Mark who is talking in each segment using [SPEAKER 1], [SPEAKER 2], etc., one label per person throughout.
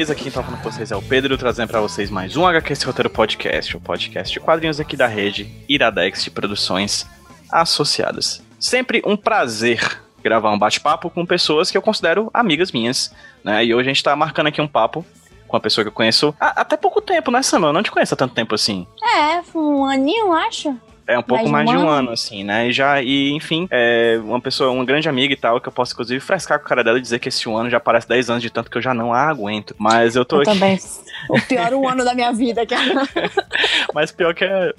[SPEAKER 1] beleza? Quem tá falando com vocês é o Pedro, trazendo para vocês mais um HQ Roteiro Podcast, o podcast de quadrinhos aqui da rede Iradex de Produções Associadas. Sempre um prazer gravar um bate-papo com pessoas que eu considero amigas minhas, né? E hoje a gente tá marcando aqui um papo com uma pessoa que eu conheço há até pouco tempo, né, Samuel? Eu não te conheço há tanto tempo assim.
[SPEAKER 2] É, um aninho, acho.
[SPEAKER 1] É um pouco mais, mais de um ano, assim, né? E já, e enfim, é uma pessoa, uma grande amiga e tal, que eu posso inclusive frescar com a cara dela e dizer que esse um ano já parece 10 anos de tanto que eu já não a aguento. Mas eu tô
[SPEAKER 2] eu
[SPEAKER 1] aqui.
[SPEAKER 2] também. O pior um ano da minha vida. Que...
[SPEAKER 1] Mas pior que a,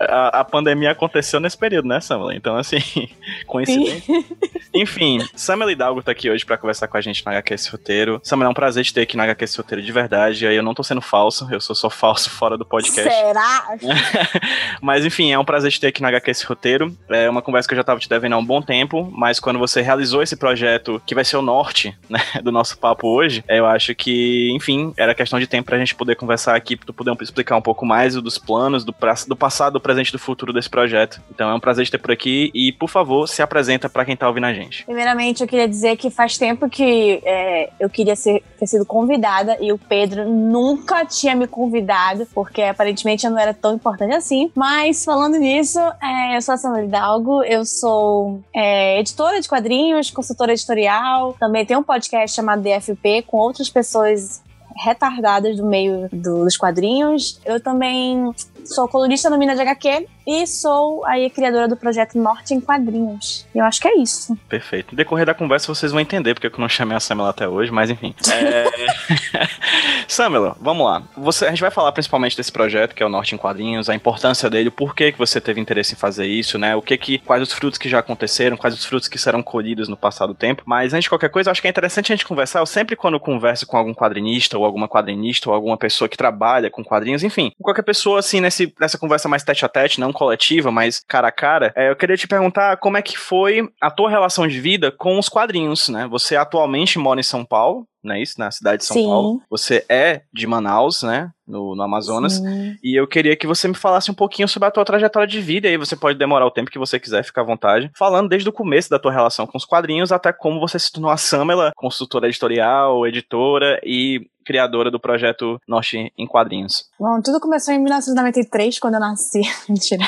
[SPEAKER 1] a, a, pandemia aconteceu nesse período, né, Samuel? Então, assim, coincidência. Enfim, Samuel Hidalgo tá aqui hoje para conversar com a gente no HQ esse roteiro. Samuel, é um prazer te ter aqui no HQ esse roteiro de verdade. E aí eu não tô sendo falso, eu sou só falso fora do podcast.
[SPEAKER 2] Será?
[SPEAKER 1] Mas enfim, é um prazer te ter aqui no HQ esse roteiro. É uma conversa que eu já tava te devendo há um bom tempo, mas quando você realizou esse projeto, que vai ser o norte né, do nosso papo hoje, eu acho que, enfim, era questão de tempo pra gente poder conversar aqui, pra tu poder explicar um pouco mais dos planos, do, pra, do passado, do presente e do futuro desse projeto. Então é um prazer te ter por aqui e, por favor, se apresenta para quem tá ouvindo a gente.
[SPEAKER 2] Primeiramente, eu queria dizer que faz tempo que é, eu queria ser, ter sido convidada e o Pedro nunca tinha me convidado, porque aparentemente eu não era tão importante assim. Mas falando nisso, é, eu sou a Samuel Hidalgo, eu sou é, editora de quadrinhos, consultora editorial, também tenho um podcast chamado DFP com outras pessoas retardadas do meio do, dos quadrinhos. Eu também sou colunista no Mina de HQ e sou aí criadora do projeto Norte em Quadrinhos. E eu acho que é isso.
[SPEAKER 1] Perfeito. No decorrer da conversa vocês vão entender porque eu não chamei a Samela até hoje, mas enfim. É... Samela, vamos lá. Você, a gente vai falar principalmente desse projeto que é o Norte em Quadrinhos, a importância dele, por que, que você teve interesse em fazer isso, né? O que que, quais os frutos que já aconteceram, quais os frutos que serão colhidos no passado tempo. Mas antes de qualquer coisa, eu acho que é interessante a gente conversar. Eu sempre quando converso com algum quadrinista ou alguma quadrinista ou alguma pessoa que trabalha com quadrinhos, enfim, qualquer pessoa assim nesse, nessa conversa mais tete a tete, não coletiva, mas cara a cara, é, eu queria te perguntar como é que foi a tua relação de vida com os quadrinhos, né? Você atualmente mora em São Paulo, não é isso? Na cidade de São
[SPEAKER 2] Sim.
[SPEAKER 1] Paulo. Você é de Manaus, né? No, no Amazonas.
[SPEAKER 2] Sim.
[SPEAKER 1] E eu queria que você me falasse um pouquinho sobre a tua trajetória de vida. E aí você pode demorar o tempo que você quiser, ficar à vontade. Falando desde o começo da tua relação com os quadrinhos até como você se tornou a Samela, consultora editorial, editora e criadora do projeto Norte em Quadrinhos.
[SPEAKER 2] Bom, tudo começou em 1993, quando eu nasci. Mentira.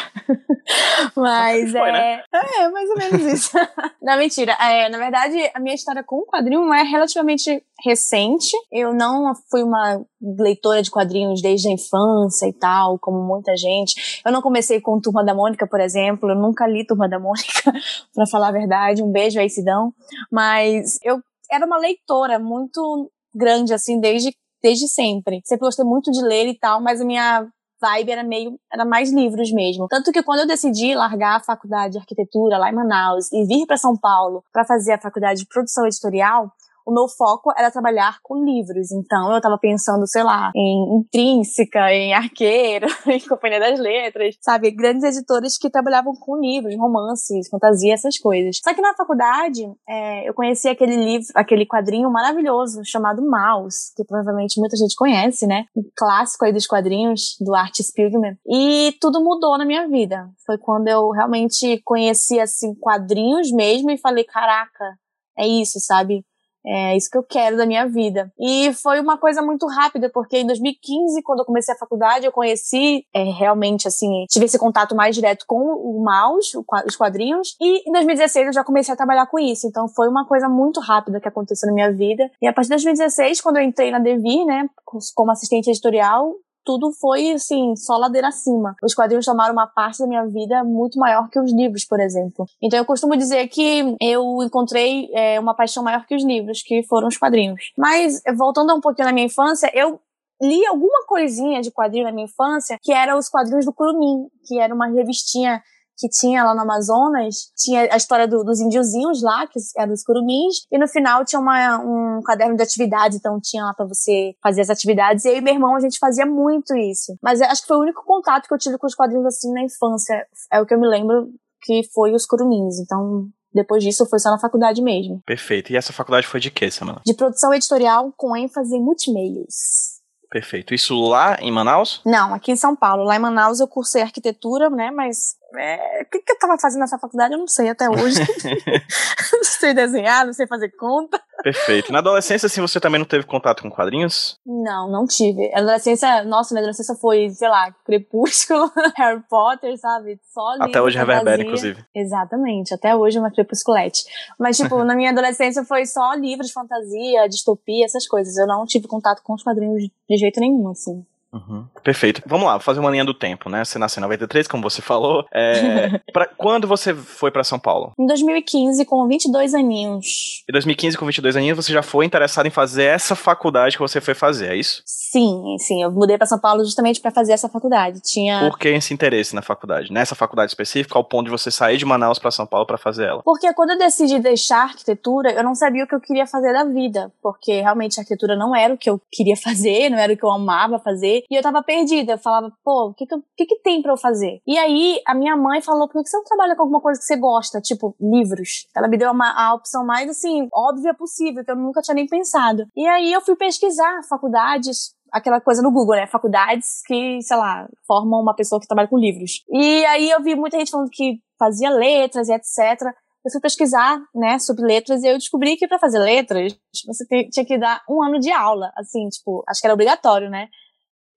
[SPEAKER 2] Mas
[SPEAKER 1] Foi,
[SPEAKER 2] é.
[SPEAKER 1] né?
[SPEAKER 2] É, mais ou menos isso. não, mentira. É, na verdade, a minha história com o quadrinho é relativamente recente. Eu não fui uma leitora de quadrinhos desde a infância e tal, como muita gente. Eu não comecei com Turma da Mônica, por exemplo. Eu nunca li Turma da Mônica, pra falar a verdade. Um beijo aí, Sidão. Mas eu era uma leitora muito grande, assim, desde, desde sempre. Sempre gostei muito de ler e tal, mas a minha vibe era meio, era mais livros mesmo. Tanto que quando eu decidi largar a faculdade de arquitetura lá em Manaus e vir para São Paulo para fazer a faculdade de produção editorial, o meu foco era trabalhar com livros. Então, eu tava pensando, sei lá, em Intrínseca, em Arqueiro, em Companhia das Letras, sabe? Grandes editores que trabalhavam com livros, romances, fantasia, essas coisas. Só que na faculdade, é, eu conheci aquele livro, aquele quadrinho maravilhoso chamado Maus, que provavelmente muita gente conhece, né? Um clássico aí dos quadrinhos, do Art Spiegelman. E tudo mudou na minha vida. Foi quando eu realmente conheci, assim, quadrinhos mesmo e falei, caraca, é isso, sabe? É isso que eu quero da minha vida. E foi uma coisa muito rápida, porque em 2015, quando eu comecei a faculdade, eu conheci é, realmente, assim, tive esse contato mais direto com o mouse, os quadrinhos. E em 2016 eu já comecei a trabalhar com isso. Então foi uma coisa muito rápida que aconteceu na minha vida. E a partir de 2016, quando eu entrei na Devir, né, como assistente editorial, tudo foi, assim, só ladeira acima. Os quadrinhos tomaram uma parte da minha vida muito maior que os livros, por exemplo. Então eu costumo dizer que eu encontrei é, uma paixão maior que os livros, que foram os quadrinhos. Mas, voltando um pouquinho na minha infância, eu li alguma coisinha de quadrinho na minha infância, que era os quadrinhos do Curumim, que era uma revistinha que tinha lá no Amazonas, tinha a história do, dos índiozinhos lá, que eram os curumins, e no final tinha uma, um caderno de atividades, então tinha lá para você fazer as atividades, e eu e meu irmão a gente fazia muito isso. Mas acho que foi o único contato que eu tive com os quadrinhos assim na infância, é o que eu me lembro que foi os curumins, então depois disso foi só na faculdade mesmo.
[SPEAKER 1] Perfeito. E essa faculdade foi de quê, Samela?
[SPEAKER 2] De produção editorial com ênfase em multimeios.
[SPEAKER 1] Perfeito. Isso lá em Manaus?
[SPEAKER 2] Não, aqui em São Paulo. Lá em Manaus eu cursei arquitetura, né? Mas é, o que, que eu tava fazendo nessa faculdade? Eu não sei até hoje. não sei desenhar, não sei fazer conta.
[SPEAKER 1] Perfeito. Na adolescência, assim, você também não teve contato com quadrinhos?
[SPEAKER 2] Não, não tive. A adolescência, nossa, minha adolescência foi, sei lá, Crepúsculo, Harry Potter, sabe? Só
[SPEAKER 1] Até hoje reverbera, inclusive.
[SPEAKER 2] Exatamente, até hoje é uma crepusculete. Mas, tipo, na minha adolescência foi só livros de fantasia, distopia, essas coisas. Eu não tive contato com os quadrinhos de jeito nenhum, assim.
[SPEAKER 1] Uhum. Perfeito. Vamos lá, fazer uma linha do tempo, né? Você nasceu em 93, como você falou. É... pra... Quando você foi para São Paulo?
[SPEAKER 2] Em 2015, com 22 aninhos.
[SPEAKER 1] Em 2015, com 22 aninhos, você já foi interessado em fazer essa faculdade que você foi fazer, é isso?
[SPEAKER 2] Sim, sim. Eu mudei para São Paulo justamente para fazer essa faculdade. Tinha.
[SPEAKER 1] Por que esse interesse na faculdade? Nessa faculdade específica, ao ponto de você sair de Manaus para São Paulo para fazer ela?
[SPEAKER 2] Porque quando eu decidi deixar a arquitetura, eu não sabia o que eu queria fazer da vida. Porque realmente a arquitetura não era o que eu queria fazer, não era o que eu amava fazer. E eu tava perdida. Eu falava, pô, o que que, que, que, tem para eu fazer? E aí, a minha mãe falou, por que você não trabalha com alguma coisa que você gosta? Tipo, livros. Ela me deu uma, a opção mais, assim, óbvia possível, que eu nunca tinha nem pensado. E aí, eu fui pesquisar faculdades aquela coisa no Google, né? Faculdades que, sei lá, formam uma pessoa que trabalha com livros. E aí eu vi muita gente falando que fazia letras e etc. Eu fui pesquisar, né, sobre letras e eu descobri que para fazer letras você tinha que dar um ano de aula, assim, tipo, acho que era obrigatório, né?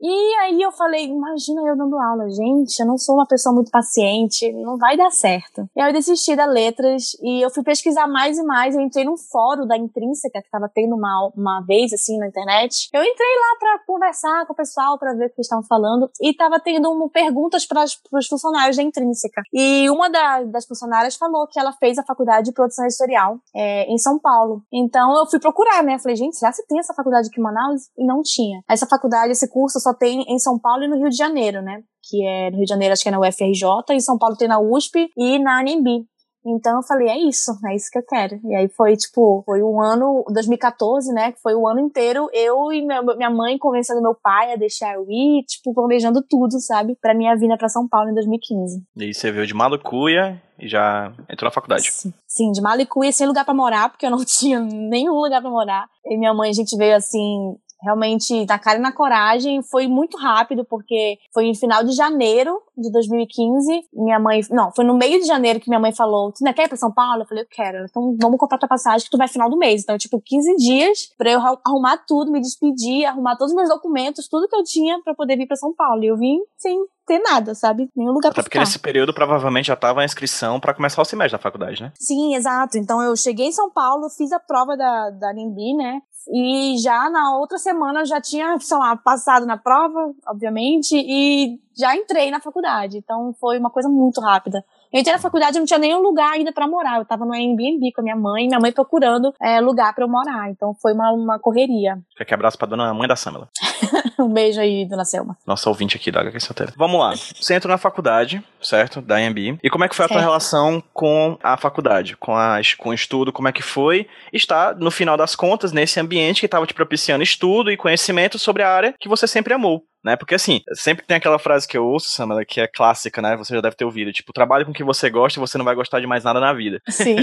[SPEAKER 2] E aí eu falei, imagina eu dando aula, gente, eu não sou uma pessoa muito paciente, não vai dar certo. E aí eu desisti da letras e eu fui pesquisar mais e mais, eu entrei num fórum da Intrínseca que tava tendo uma, uma vez assim na internet. Eu entrei lá para conversar com o pessoal para ver o que eles estavam falando e tava tendo um, perguntas para os funcionários da Intrínseca. E uma da, das funcionárias falou que ela fez a faculdade de produção editorial é, em São Paulo. Então eu fui procurar, né? Falei, gente, será que tem essa faculdade aqui em Manaus? E não tinha. Essa faculdade, esse curso só só tem em São Paulo e no Rio de Janeiro, né? Que é no Rio de Janeiro, acho que é na UFRJ, em São Paulo tem na USP e na ANB. Então eu falei, é isso, é isso que eu quero. E aí foi, tipo, foi um ano, 2014, né? Que foi o ano inteiro, eu e minha mãe convencendo meu pai a deixar eu ir, tipo, planejando tudo, sabe? Pra minha vinda pra São Paulo em 2015.
[SPEAKER 1] E aí você veio de Malucuia e já entrou na faculdade.
[SPEAKER 2] Sim, sim de Malicuia, sem lugar para morar, porque eu não tinha nenhum lugar para morar. E minha mãe, a gente veio assim, realmente na cara e na coragem. Foi muito rápido, porque foi em final de janeiro de 2015. Minha mãe. Não, foi no meio de janeiro que minha mãe falou: Tu não quer ir pra São Paulo? Eu falei: Eu quero. Então vamos comprar tua passagem que tu vai final do mês. Então, tipo, 15 dias pra eu arrumar tudo, me despedir, arrumar todos os meus documentos, tudo que eu tinha para poder vir para São Paulo. E eu vim sem ter nada, sabe? Nenhum lugar Até pra
[SPEAKER 1] porque nesse período provavelmente já tava a inscrição para começar o semestre da faculdade, né?
[SPEAKER 2] Sim, exato. Então eu cheguei em São Paulo, fiz a prova da, da NIMBY, né? E já na outra semana eu já tinha, sei lá, passado na prova, obviamente, e já entrei na faculdade. Então foi uma coisa muito rápida. Eu entrei na faculdade e não tinha nenhum lugar ainda para morar. Eu tava no Airbnb com a minha mãe, minha mãe procurando é, lugar para eu morar. Então foi uma, uma correria.
[SPEAKER 1] Quer que abraço pra dona mãe da Samela.
[SPEAKER 2] um beijo aí, dona Selma.
[SPEAKER 1] Nossa ouvinte aqui da HQ Solteira. Vamos lá. Você entrou na faculdade, certo? Da IMB. E como é que foi certo. a tua relação com a faculdade? Com, a, com o estudo? Como é que foi? Está, no final das contas, nesse ambiente que estava te propiciando estudo e conhecimento sobre a área que você sempre amou né? Porque assim, sempre tem aquela frase que eu ouço, Samela, que é clássica, né? Você já deve ter ouvido, tipo, trabalhe com o que você gosta e você não vai gostar de mais nada na vida.
[SPEAKER 2] Sim.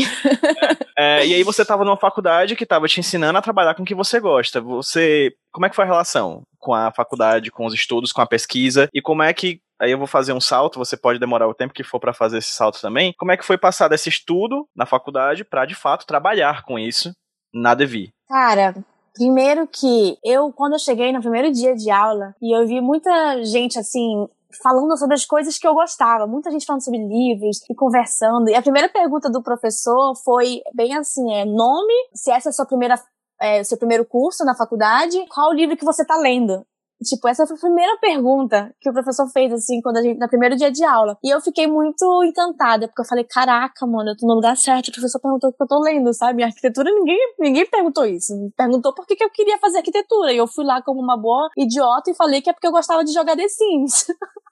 [SPEAKER 1] é, e aí você estava numa faculdade que estava te ensinando a trabalhar com o que você gosta. Você, como é que foi a relação com a faculdade, com os estudos, com a pesquisa e como é que Aí eu vou fazer um salto, você pode demorar o tempo que for para fazer esse salto também. Como é que foi passar desse estudo na faculdade para de fato trabalhar com isso na Devi?
[SPEAKER 2] Cara, Primeiro que eu, quando eu cheguei no primeiro dia de aula, e eu vi muita gente assim, falando sobre as coisas que eu gostava, muita gente falando sobre livros e conversando. E a primeira pergunta do professor foi bem assim: é nome, se essa é a sua primeira é, seu primeiro curso na faculdade, qual o livro que você está lendo? Tipo, essa foi a primeira pergunta que o professor fez, assim, quando a gente, no primeiro dia de aula. E eu fiquei muito encantada, porque eu falei, caraca, mano, eu tô no lugar certo. O professor perguntou o que eu tô lendo, sabe? Arquitetura, ninguém, ninguém perguntou isso. Perguntou por que, que eu queria fazer arquitetura. E eu fui lá como uma boa idiota e falei que é porque eu gostava de jogar The Sims.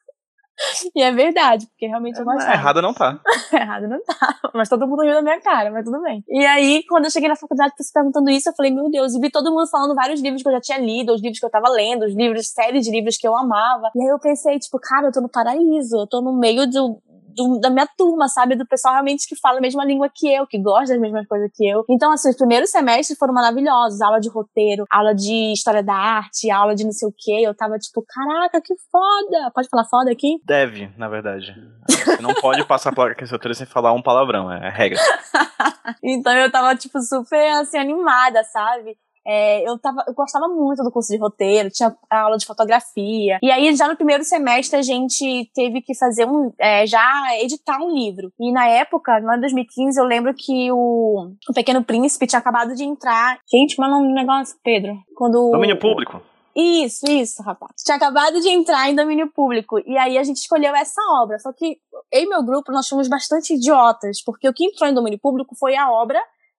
[SPEAKER 2] E é verdade, porque realmente eu gostava.
[SPEAKER 1] Errado não tá.
[SPEAKER 2] Errado não tá. Mas todo mundo riu da minha cara, mas tudo bem. E aí, quando eu cheguei na faculdade, se perguntando isso, eu falei, meu Deus, e vi todo mundo falando vários livros que eu já tinha lido, os livros que eu tava lendo, os livros, séries de livros que eu amava. E aí eu pensei, tipo, cara, eu tô no paraíso, eu tô no meio do, do, da minha turma, sabe? Do pessoal realmente que fala a mesma língua que eu, que gosta das mesmas coisas que eu. Então, assim, os primeiros semestres foram maravilhosos. Aula de roteiro, aula de história da arte, aula de não sei o quê. Eu tava tipo, caraca, que foda! Pode falar foda aqui?
[SPEAKER 1] Deve, na verdade. Você não pode passar pela roteiro sem falar um palavrão, é regra.
[SPEAKER 2] então eu tava, tipo, super, assim, animada, sabe? É, eu, tava, eu gostava muito do curso de roteiro, tinha aula de fotografia. E aí, já no primeiro semestre, a gente teve que fazer um. É, já editar um livro. E na época, lá em 2015, eu lembro que o, o Pequeno Príncipe tinha acabado de entrar. Gente, mas é o negócio, Pedro. Quando.
[SPEAKER 1] Domínio público.
[SPEAKER 2] Isso, isso, rapaz. Tinha acabado de entrar em domínio público. E aí a gente escolheu essa obra. Só que eu e meu grupo, nós fomos bastante idiotas, porque o que entrou em domínio público foi a obra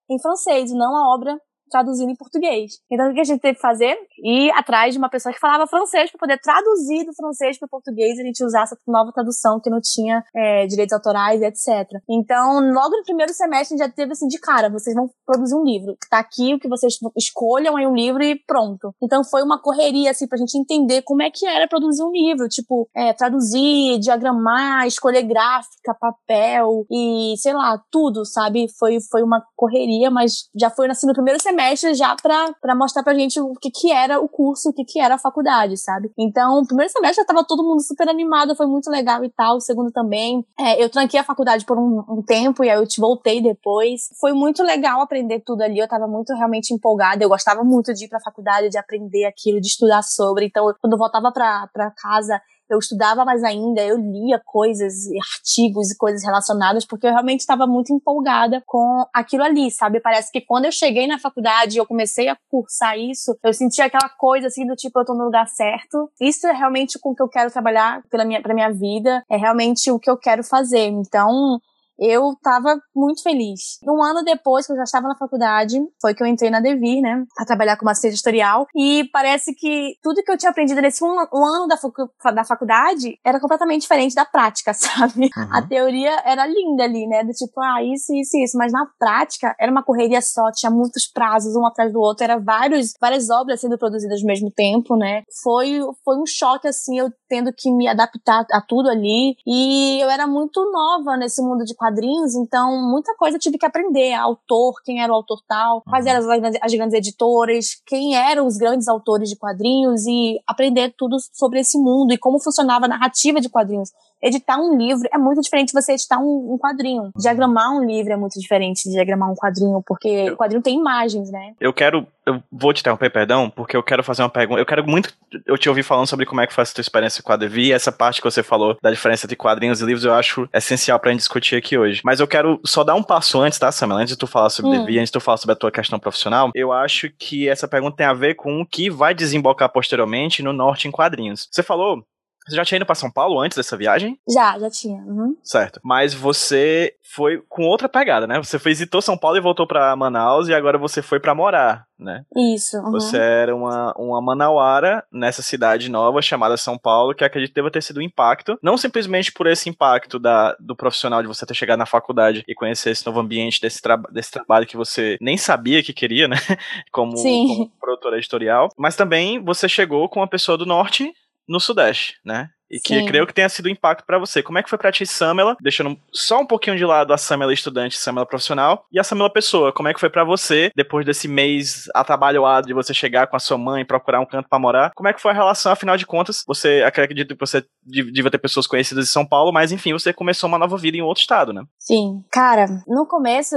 [SPEAKER 2] em francês, não a obra traduzindo em português. Então o que a gente teve que fazer? Ir atrás de uma pessoa que falava francês para poder traduzir do francês para o português e a gente usar essa nova tradução que não tinha é, direitos autorais, etc. Então, logo no primeiro semestre a gente já teve assim de cara, vocês vão produzir um livro. Tá aqui o que vocês escolham aí um livro e pronto. Então foi uma correria assim pra gente entender como é que era produzir um livro, tipo, é, traduzir, diagramar, escolher gráfica, papel e sei lá, tudo, sabe? Foi foi uma correria, mas já foi assim no primeiro semestre já pra, pra mostrar pra gente o que que era o curso, o que que era a faculdade, sabe? Então, o primeiro semestre já tava todo mundo super animado, foi muito legal e tal. O segundo também. É, eu tranquei a faculdade por um, um, tempo e aí eu te voltei depois. Foi muito legal aprender tudo ali, eu tava muito realmente empolgada. Eu gostava muito de ir pra faculdade, de aprender aquilo, de estudar sobre. Então, quando eu voltava pra, pra casa, eu estudava mais ainda, eu lia coisas, artigos e coisas relacionadas, porque eu realmente estava muito empolgada com aquilo ali, sabe? Parece que quando eu cheguei na faculdade e eu comecei a cursar isso, eu senti aquela coisa assim do tipo, eu tô no lugar certo. Isso é realmente com o que eu quero trabalhar pela minha, pra minha vida, é realmente o que eu quero fazer. Então, eu tava muito feliz. Um ano depois que eu já estava na faculdade, foi que eu entrei na Devir, né, a trabalhar como assistente editorial, e parece que tudo que eu tinha aprendido nesse um, um ano da, da faculdade era completamente diferente da prática, sabe? Uhum. A teoria era linda ali, né, do tipo, ah, isso, isso, isso, mas na prática era uma correria só, tinha muitos prazos um atrás do outro, era vários, várias obras sendo produzidas ao mesmo tempo, né? Foi, foi um choque, assim, eu tendo que me adaptar a tudo ali, e eu era muito nova nesse mundo de quadrinhos, então muita coisa eu tive que aprender. Autor, quem era o autor tal, quais uhum. eram as, as grandes editoras, quem eram os grandes autores de quadrinhos e aprender tudo sobre esse mundo e como funcionava a narrativa de quadrinhos. Editar um livro é muito diferente de você editar um, um quadrinho. Diagramar um livro é muito diferente de diagramar um quadrinho, porque eu, o quadrinho tem imagens, né?
[SPEAKER 1] Eu quero. Eu vou te interromper, perdão, porque eu quero fazer uma pergunta. Eu quero muito. Eu te ouvi falando sobre como é que foi a tua experiência com a Devi. Essa parte que você falou da diferença entre quadrinhos e livros, eu acho essencial pra gente discutir aqui hoje. Mas eu quero só dar um passo antes, tá, Samuel? Antes de tu falar sobre hum. Devi, antes de tu falar sobre a tua questão profissional, eu acho que essa pergunta tem a ver com o que vai desembocar posteriormente no Norte em quadrinhos. Você falou você já tinha ido para São Paulo antes dessa viagem?
[SPEAKER 2] Já, já tinha. Uhum.
[SPEAKER 1] Certo. Mas você foi com outra pegada, né? Você visitou São Paulo e voltou para Manaus e agora você foi para morar, né?
[SPEAKER 2] Isso. Uhum.
[SPEAKER 1] Você era uma, uma manauara nessa cidade nova chamada São Paulo, que acredito deva ter sido um impacto, não simplesmente por esse impacto da, do profissional de você ter chegado na faculdade e conhecer esse novo ambiente desse, tra desse trabalho que você nem sabia que queria, né? Como,
[SPEAKER 2] Sim.
[SPEAKER 1] como produtora editorial, mas também você chegou com uma pessoa do norte no Sudeste, né? E que Sim. creio que tenha sido um impacto para você. Como é que foi pra ti, Samela? Deixando só um pouquinho de lado a Samela estudante, Samela profissional, e a Samela pessoa. Como é que foi para você, depois desse mês atabalhoado de você chegar com a sua mãe, procurar um canto para morar? Como é que foi a relação, afinal de contas? Você, acredito que você devia ter pessoas conhecidas em São Paulo, mas enfim, você começou uma nova vida em outro estado, né?
[SPEAKER 2] Sim. Cara, no começo,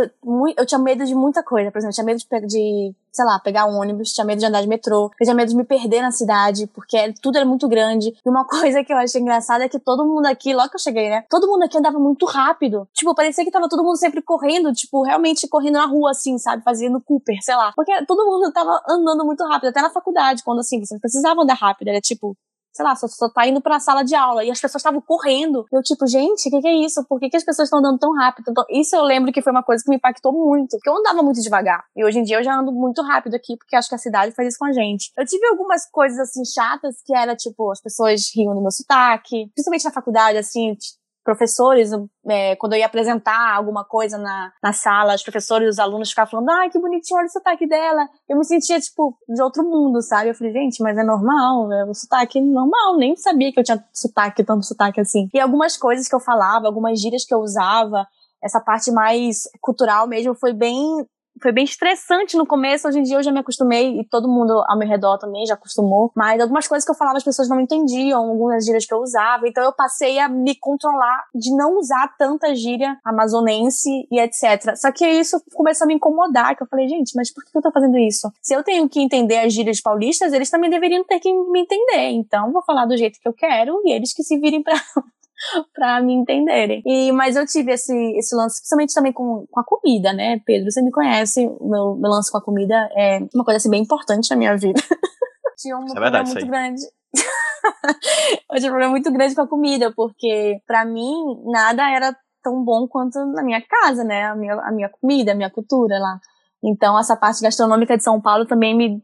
[SPEAKER 2] eu tinha medo de muita coisa. Por exemplo, eu tinha medo de sei lá, pegar um ônibus, tinha medo de andar de metrô, tinha medo de me perder na cidade, porque tudo era muito grande. E uma coisa que eu achei engraçada é que todo mundo aqui, logo que eu cheguei, né? Todo mundo aqui andava muito rápido. Tipo, parecia que tava todo mundo sempre correndo, tipo, realmente correndo na rua, assim, sabe? Fazendo Cooper, sei lá. Porque todo mundo tava andando muito rápido, até na faculdade, quando assim, você precisava andar rápido. Era tipo, sei lá, só, só tá indo pra sala de aula. E as pessoas estavam correndo. Eu, tipo, gente, o que, que, é isso? Por que, que as pessoas estão andando tão rápido? Então, isso eu lembro que foi uma coisa que me impactou muito. Porque eu andava muito devagar. E hoje em dia eu já ando muito rápido aqui, porque acho que a cidade faz isso com a gente. Eu tive algumas coisas, assim, chatas, que era, tipo, as pessoas riam do meu sotaque. Principalmente na faculdade, assim, professores, é, quando eu ia apresentar alguma coisa na, na sala, os professores e os alunos ficavam falando, ai, que bonitinho, olha o sotaque dela. Eu me sentia, tipo, de outro mundo, sabe? Eu falei, gente, mas é normal, é um sotaque normal, nem sabia que eu tinha sotaque, tanto sotaque assim. E algumas coisas que eu falava, algumas gírias que eu usava, essa parte mais cultural mesmo foi bem foi bem estressante no começo, hoje em dia eu já me acostumei e todo mundo ao meu redor também já acostumou, mas algumas coisas que eu falava as pessoas não entendiam, algumas gírias que eu usava, então eu passei a me controlar de não usar tanta gíria amazonense e etc. Só que isso começou a me incomodar, que eu falei, gente, mas por que eu tô fazendo isso? Se eu tenho que entender as gírias paulistas, eles também deveriam ter que me entender, então vou falar do jeito que eu quero e eles que se virem pra para me entenderem. E, mas eu tive esse, esse lance, principalmente também com, com a comida, né? Pedro, você me conhece, meu, meu lance com a comida é uma coisa assim bem importante na minha vida. Tinha um é problema verdade, muito grande. eu tinha um problema muito grande com a comida, porque para mim nada era tão bom quanto na minha casa, né? A minha, a minha comida, a minha cultura lá. Então essa parte gastronômica de São Paulo também me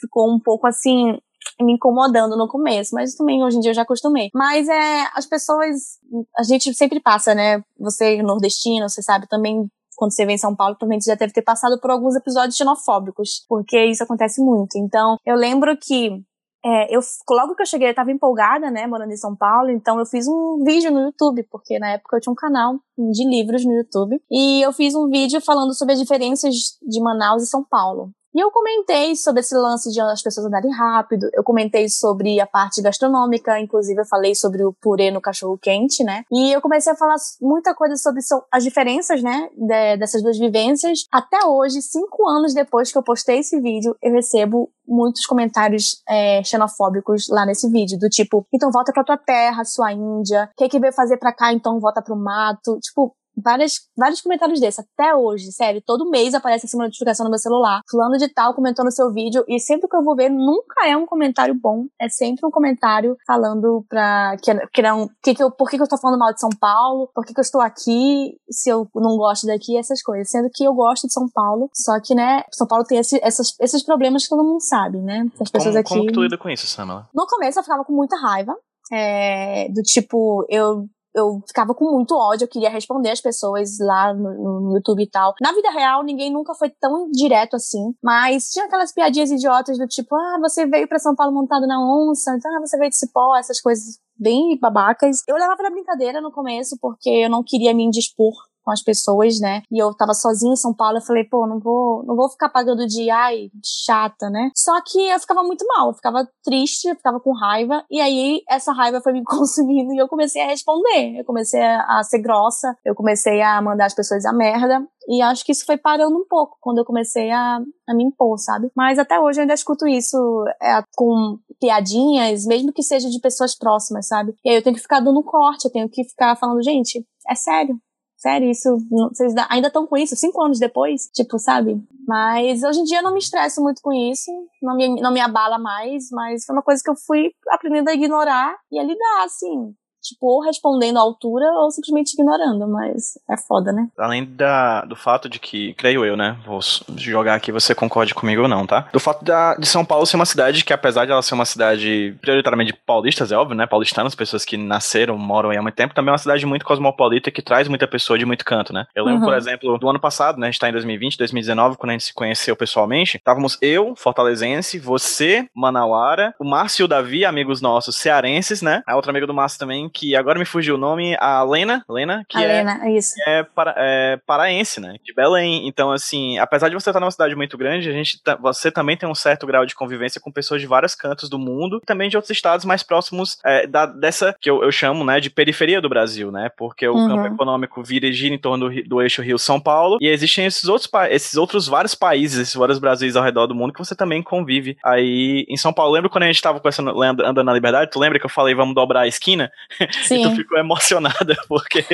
[SPEAKER 2] ficou um pouco assim me incomodando no começo, mas também hoje em dia eu já acostumei. Mas é, as pessoas, a gente sempre passa, né? Você nordestino, você sabe também quando você vem em São Paulo, provavelmente já deve ter passado por alguns episódios xenofóbicos, porque isso acontece muito. Então, eu lembro que é, eu, logo que eu cheguei, eu tava empolgada, né, morando em São Paulo, então eu fiz um vídeo no YouTube, porque na época eu tinha um canal de livros no YouTube, e eu fiz um vídeo falando sobre as diferenças de Manaus e São Paulo. E eu comentei sobre esse lance de as pessoas andarem rápido, eu comentei sobre a parte gastronômica, inclusive eu falei sobre o purê no cachorro quente, né? E eu comecei a falar muita coisa sobre as diferenças, né, de, dessas duas vivências. Até hoje, cinco anos depois que eu postei esse vídeo, eu recebo muitos comentários é, xenofóbicos lá nesse vídeo, do tipo, então volta pra tua terra, sua Índia, o que é que veio fazer pra cá, então volta pro mato. Tipo, várias, vários comentários desses, até hoje, sério, todo mês aparece assim uma notificação no meu celular, fulano de tal comentou no seu vídeo, e sempre que eu vou ver, nunca é um comentário bom, é sempre um comentário falando pra, que, que não, que, que eu, por que, que eu tô falando mal de São Paulo, por que, que eu estou aqui, se eu não gosto daqui, essas coisas, sendo que eu gosto de São Paulo, só que, né, São Paulo tem esse, essas, esses problemas que todo mundo sabe, né, as pessoas
[SPEAKER 1] como,
[SPEAKER 2] aqui...
[SPEAKER 1] Como que tu lida com isso, Samela?
[SPEAKER 2] No começo eu ficava com muita raiva, é, do tipo, eu eu ficava com muito ódio, eu queria responder as pessoas lá no, no, YouTube e tal. Na vida real, ninguém nunca foi tão direto assim, mas tinha aquelas piadinhas idiotas do tipo, ah, você veio para São Paulo montado na onça, então ah, você veio de Cipó, essas coisas bem babacas. Eu levava na brincadeira no começo, porque eu não queria me indispor com as pessoas, né? E eu tava sozinha em São Paulo, eu falei, pô, não vou, não vou ficar pagando de ai, chata, né? Só que eu ficava muito mal, eu ficava triste, eu ficava com raiva, e aí essa raiva foi me consumindo e eu comecei a responder. Eu comecei a, ser grossa, eu comecei a mandar as pessoas a merda, e acho que isso foi parando um pouco quando eu comecei a, a me impor, sabe? Mas até hoje eu ainda escuto isso é, com piadinhas, mesmo que seja de pessoas próximas, sabe? E aí eu tenho que ficar dando um corte, eu tenho que ficar falando, gente, é sério, Sério, isso, vocês ainda estão com isso cinco anos depois? Tipo, sabe? Mas hoje em dia eu não me estresso muito com isso, não me, não me abala mais, mas foi uma coisa que eu fui aprendendo a ignorar e a lidar, assim tipo, ou respondendo à altura ou simplesmente ignorando, mas é foda, né?
[SPEAKER 1] Além da, do fato de que, creio eu, né? Vou jogar aqui, você concorde comigo ou não, tá? Do fato da, de São Paulo ser uma cidade que, apesar de ela ser uma cidade prioritariamente de paulistas, é óbvio, né? Paulistanos, pessoas que nasceram, moram aí há muito tempo, também é uma cidade muito cosmopolita que traz muita pessoa de muito canto, né? Eu lembro, uhum. por exemplo, do ano passado, né? A gente tá em 2020, 2019, quando a gente se conheceu pessoalmente, estávamos eu, fortalezense, você, Manauara, o Márcio e o Davi, amigos nossos cearenses, né? A outra amiga do Márcio também, que agora me fugiu o nome, a Lena, Lena, que
[SPEAKER 2] a
[SPEAKER 1] é,
[SPEAKER 2] Lena,
[SPEAKER 1] é, para, é paraense, né? De Belém. Então, assim, apesar de você estar numa cidade muito grande, a gente tá, você também tem um certo grau de convivência com pessoas de vários cantos do mundo, e também de outros estados mais próximos é, da, dessa que eu, eu, chamo, né, de periferia do Brasil, né? Porque o uhum. campo econômico vira gira em torno do, do eixo Rio-São Paulo, e existem esses outros, esses outros vários países, esses vários Brasis ao redor do mundo que você também convive aí em São Paulo. Lembra quando a gente estava andando na Liberdade? Tu lembra que eu falei, vamos dobrar a esquina?
[SPEAKER 2] Sim.
[SPEAKER 1] e tu ficou emocionada, porque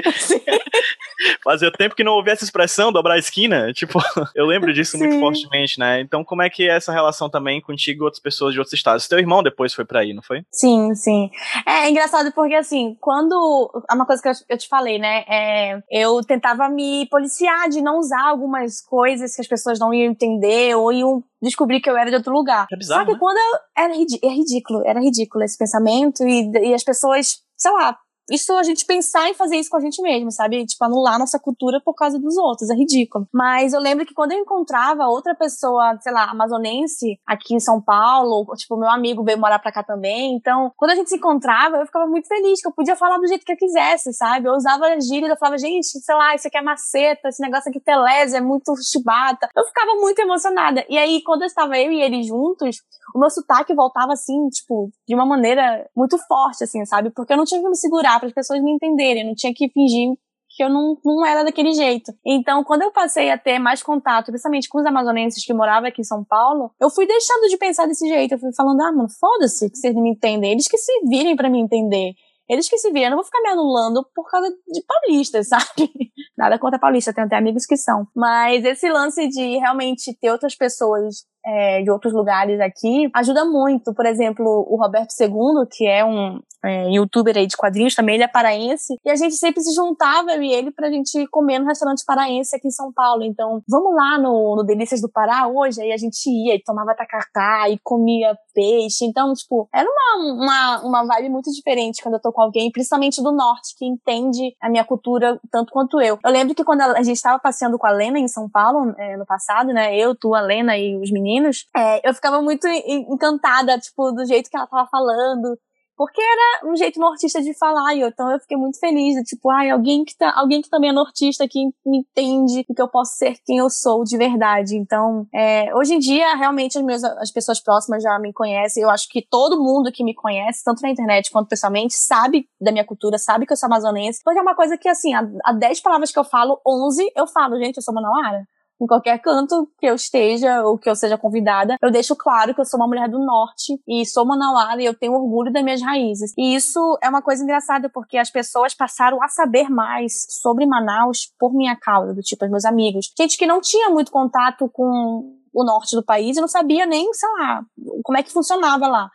[SPEAKER 1] fazia tempo que não ouvia essa expressão, dobrar a esquina. Tipo, eu lembro disso Sim. muito fortemente, né? Então, como é que é essa relação também contigo e outras pessoas de outros estados? Teu irmão depois foi para aí, não foi?
[SPEAKER 2] Sim, sim. É engraçado porque, assim, quando. É uma coisa que eu te falei, né? É, eu tentava me policiar de não usar algumas coisas que as pessoas não iam entender ou iam descobrir que eu era de outro lugar.
[SPEAKER 1] É bizarro,
[SPEAKER 2] Só que
[SPEAKER 1] né?
[SPEAKER 2] quando eu, era é ridículo, era ridículo esse pensamento e, e as pessoas, sei lá, uh, isso a gente pensar em fazer isso com a gente mesmo, sabe? Tipo, anular nossa cultura por causa dos outros, é ridículo. Mas eu lembro que quando eu encontrava outra pessoa, sei lá, amazonense aqui em São Paulo, tipo, meu amigo veio morar pra cá também, então, quando a gente se encontrava, eu ficava muito feliz, que eu podia falar do jeito que eu quisesse, sabe? Eu usava gíria, eu falava, gente, sei lá, isso aqui é maceta, esse negócio aqui telese, é muito chibata. Eu ficava muito emocionada. E aí, quando eu estava eu e ele juntos, o meu sotaque voltava assim, tipo, de uma maneira muito forte, assim, sabe? Porque eu não tinha que me segurar para as pessoas me entenderem, eu não tinha que fingir que eu não, não era daquele jeito. Então, quando eu passei a ter mais contato, principalmente com os amazonenses que moravam aqui em São Paulo, eu fui deixando de pensar desse jeito. Eu fui falando, ah, mano, foda-se que vocês não me entendem. Eles que se virem para me entender. Eles que se viram, eu não vou ficar me anulando por causa de paulistas, sabe? Nada contra paulista, tenho até amigos que são. Mas esse lance de realmente ter outras pessoas é, de outros lugares aqui ajuda muito. Por exemplo, o Roberto II, que é um é, youtuber aí de quadrinhos também, ele é paraense, e a gente sempre se juntava, eu e ele, pra gente comer no restaurante paraense aqui em São Paulo. Então, vamos lá no, no Delícias do Pará hoje? Aí a gente ia e tomava tacacá e comia peixe. Então, tipo, era uma, uma, uma vibe muito diferente quando eu tô com alguém, principalmente do norte, que entende a minha cultura tanto quanto eu. Eu lembro que quando a gente estava passeando com a Lena em São Paulo, é, no passado, né? Eu, tu, a Lena e os meninos, meninos, é, eu ficava muito encantada, tipo, do jeito que ela tava falando. Porque era um jeito nortista de falar, e então eu fiquei muito feliz, tipo, ai, alguém que, tá, alguém que também é nortista, que me entende, que eu posso ser quem eu sou de verdade. Então, é, hoje em dia, realmente, as, minhas, as pessoas próximas já me conhecem, eu acho que todo mundo que me conhece, tanto na internet quanto pessoalmente, sabe da minha cultura, sabe que eu sou amazonense, porque é uma coisa que, assim, a 10 palavras que eu falo, 11 eu falo, gente, eu sou manauara em qualquer canto que eu esteja ou que eu seja convidada, eu deixo claro que eu sou uma mulher do norte e sou manauara e eu tenho orgulho das minhas raízes. E isso é uma coisa engraçada porque as pessoas passaram a saber mais sobre Manaus por minha causa, do tipo, os meus amigos. Gente que não tinha muito contato com o norte do país e não sabia nem, sei lá, como é que funcionava lá.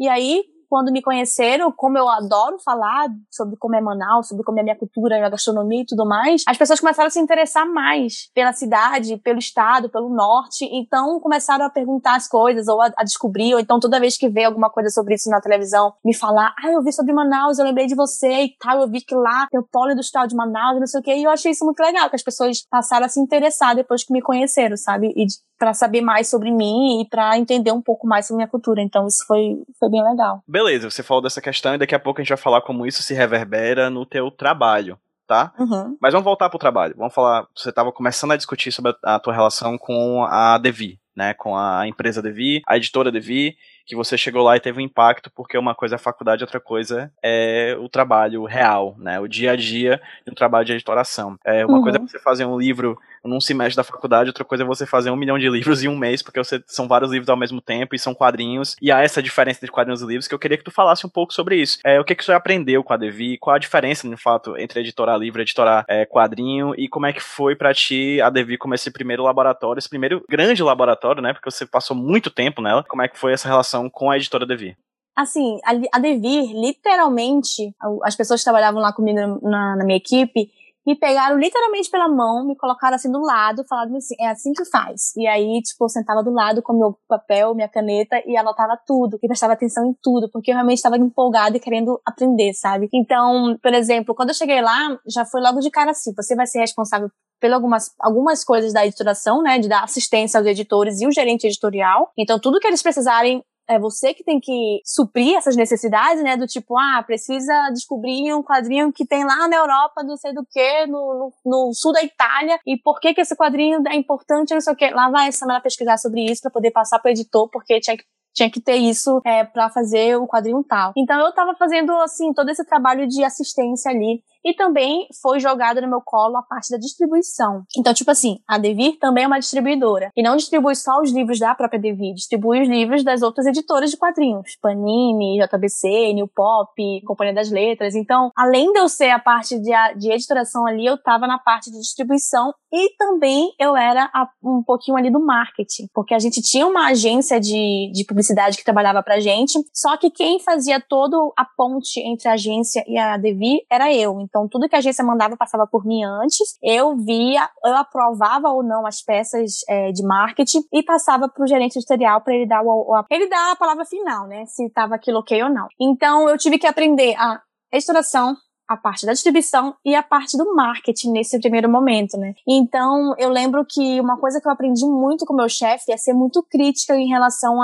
[SPEAKER 2] E aí, quando me conheceram, como eu adoro falar sobre como é Manaus, sobre como é a minha cultura, a gastronomia e tudo mais, as pessoas começaram a se interessar mais pela cidade, pelo estado, pelo norte, então começaram a perguntar as coisas, ou a, a descobrir, ou então toda vez que vê alguma coisa sobre isso na televisão, me falar, ah, eu vi sobre Manaus, eu lembrei de você e tal, eu vi que lá tem o polo industrial de Manaus, não sei o quê, e eu achei isso muito legal, que as pessoas passaram a se interessar depois que me conheceram, sabe? E para saber mais sobre mim e para entender um pouco mais sobre minha cultura. Então isso foi, foi bem legal.
[SPEAKER 1] Beleza, você falou dessa questão e daqui a pouco a gente vai falar como isso se reverbera no teu trabalho. Tá?
[SPEAKER 2] Uhum.
[SPEAKER 1] Mas vamos voltar pro trabalho. Vamos falar. Você estava começando a discutir sobre a, a tua relação com a Devi, né? Com a empresa Devi, a editora Devi, que você chegou lá e teve um impacto, porque uma coisa é a faculdade, outra coisa é o trabalho real, né? O dia a dia de um trabalho de editoração. É, uma uhum. coisa é você fazer um livro num semestre da faculdade, outra coisa é você fazer um milhão de livros em um mês, porque você, são vários livros ao mesmo tempo e são quadrinhos, e há essa diferença entre quadrinhos e livros que eu queria que tu falasse um pouco sobre isso. É, o que, que você aprendeu com a Devi, qual a diferença, no fato, entre editorar livro e editorar é, quadrinho, e como é que foi para ti a Devi como esse primeiro laboratório, esse primeiro grande laboratório, né, porque você passou muito tempo nela, como é que foi essa relação com a editora Devi?
[SPEAKER 2] Assim, a, Devir, literalmente, as pessoas que trabalhavam lá comigo na, na minha equipe, me pegaram literalmente pela mão, me colocaram assim do lado, falaram assim, é assim que faz. E aí, tipo, eu sentava do lado com meu papel, minha caneta e anotava tudo, e prestava atenção em tudo, porque eu realmente estava empolgada e querendo aprender, sabe? Então, por exemplo, quando eu cheguei lá, já foi logo de cara assim, você vai ser responsável pelas algumas, algumas coisas da editoração, né, de dar assistência aos editores e o gerente editorial. Então, tudo que eles precisarem é você que tem que suprir essas necessidades, né? Do tipo, ah, precisa descobrir um quadrinho que tem lá na Europa, não sei do que, no, no, sul da Itália, e por que que esse quadrinho é importante, não sei o que. Lá vai a semana pesquisar sobre isso para poder passar pro editor, porque tinha que tinha que ter isso é, para fazer o quadrinho tal. Então eu tava fazendo assim todo esse trabalho de assistência ali e também foi jogada no meu colo a parte da distribuição. Então, tipo assim, a Devir também é uma distribuidora. E não distribui só os livros da própria Devir, distribui os livros das outras editoras de quadrinhos. Panini, JBC, New Pop, Companhia das Letras. Então, além de eu ser a parte de, de editoração ali, eu tava na parte de distribuição e também eu era a, um pouquinho ali do marketing. Porque a gente tinha uma agência de, de publicidade que trabalhava pra gente, só que quem fazia todo a ponte entre a agência e a Devir era eu. Então, tudo que a agência mandava passava por mim antes. Eu via, eu aprovava ou não as peças é, de marketing e passava para o gerente editorial para ele dar o, o, ele dar a palavra final, né? Se estava aquilo ok ou não. Então, eu tive que aprender a editoração, a parte da distribuição e a parte do marketing nesse primeiro momento, né? Então, eu lembro que uma coisa que eu aprendi muito com meu chefe é ser muito crítica em relação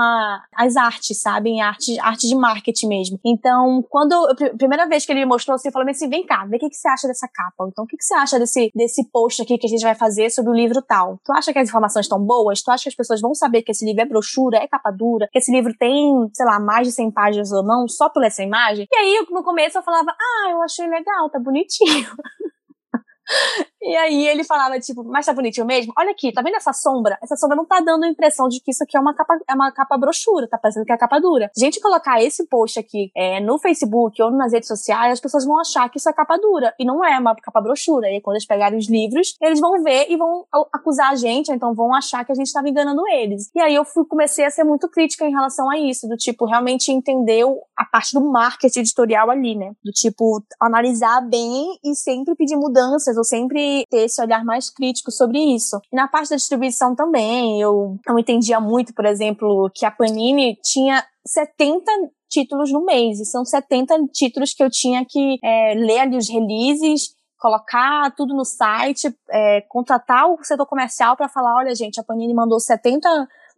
[SPEAKER 2] às artes, sabe? Em arte, arte de marketing mesmo. Então, quando eu, a primeira vez que ele me mostrou assim, falou assim, vem cá, vê o que, que você acha dessa capa. Então, o que, que você acha desse, desse post aqui que a gente vai fazer sobre o livro tal? Tu acha que as informações estão boas? Tu acha que as pessoas vão saber que esse livro é brochura, é capa dura, que esse livro tem, sei lá, mais de 100 páginas ou não, só por essa imagem? E aí, no começo, eu falava, ah, eu achei legal, tá bonitinho. E aí ele falava, tipo, mas tá bonitinho mesmo? Olha aqui, tá vendo essa sombra? Essa sombra não tá dando a impressão de que isso aqui é uma capa, é uma capa brochura, tá parecendo que é capa dura. A gente colocar esse post aqui é, no Facebook ou nas redes sociais, as pessoas vão achar que isso é capa dura. E não é uma capa brochura. E quando eles pegarem os livros, eles vão ver e vão acusar a gente, ou então vão achar que a gente tava enganando eles. E aí eu fui, comecei a ser muito crítica em relação a isso, do tipo, realmente entender a parte do marketing editorial ali, né? Do tipo, analisar bem e sempre pedir mudanças, ou sempre ter esse olhar mais crítico sobre isso. E na parte da distribuição também, eu, eu entendia muito, por exemplo, que a Panini tinha 70 títulos no mês, e são 70 títulos que eu tinha que é, ler ali os releases, colocar tudo no site, é, contratar o setor comercial para falar, olha gente, a Panini mandou 70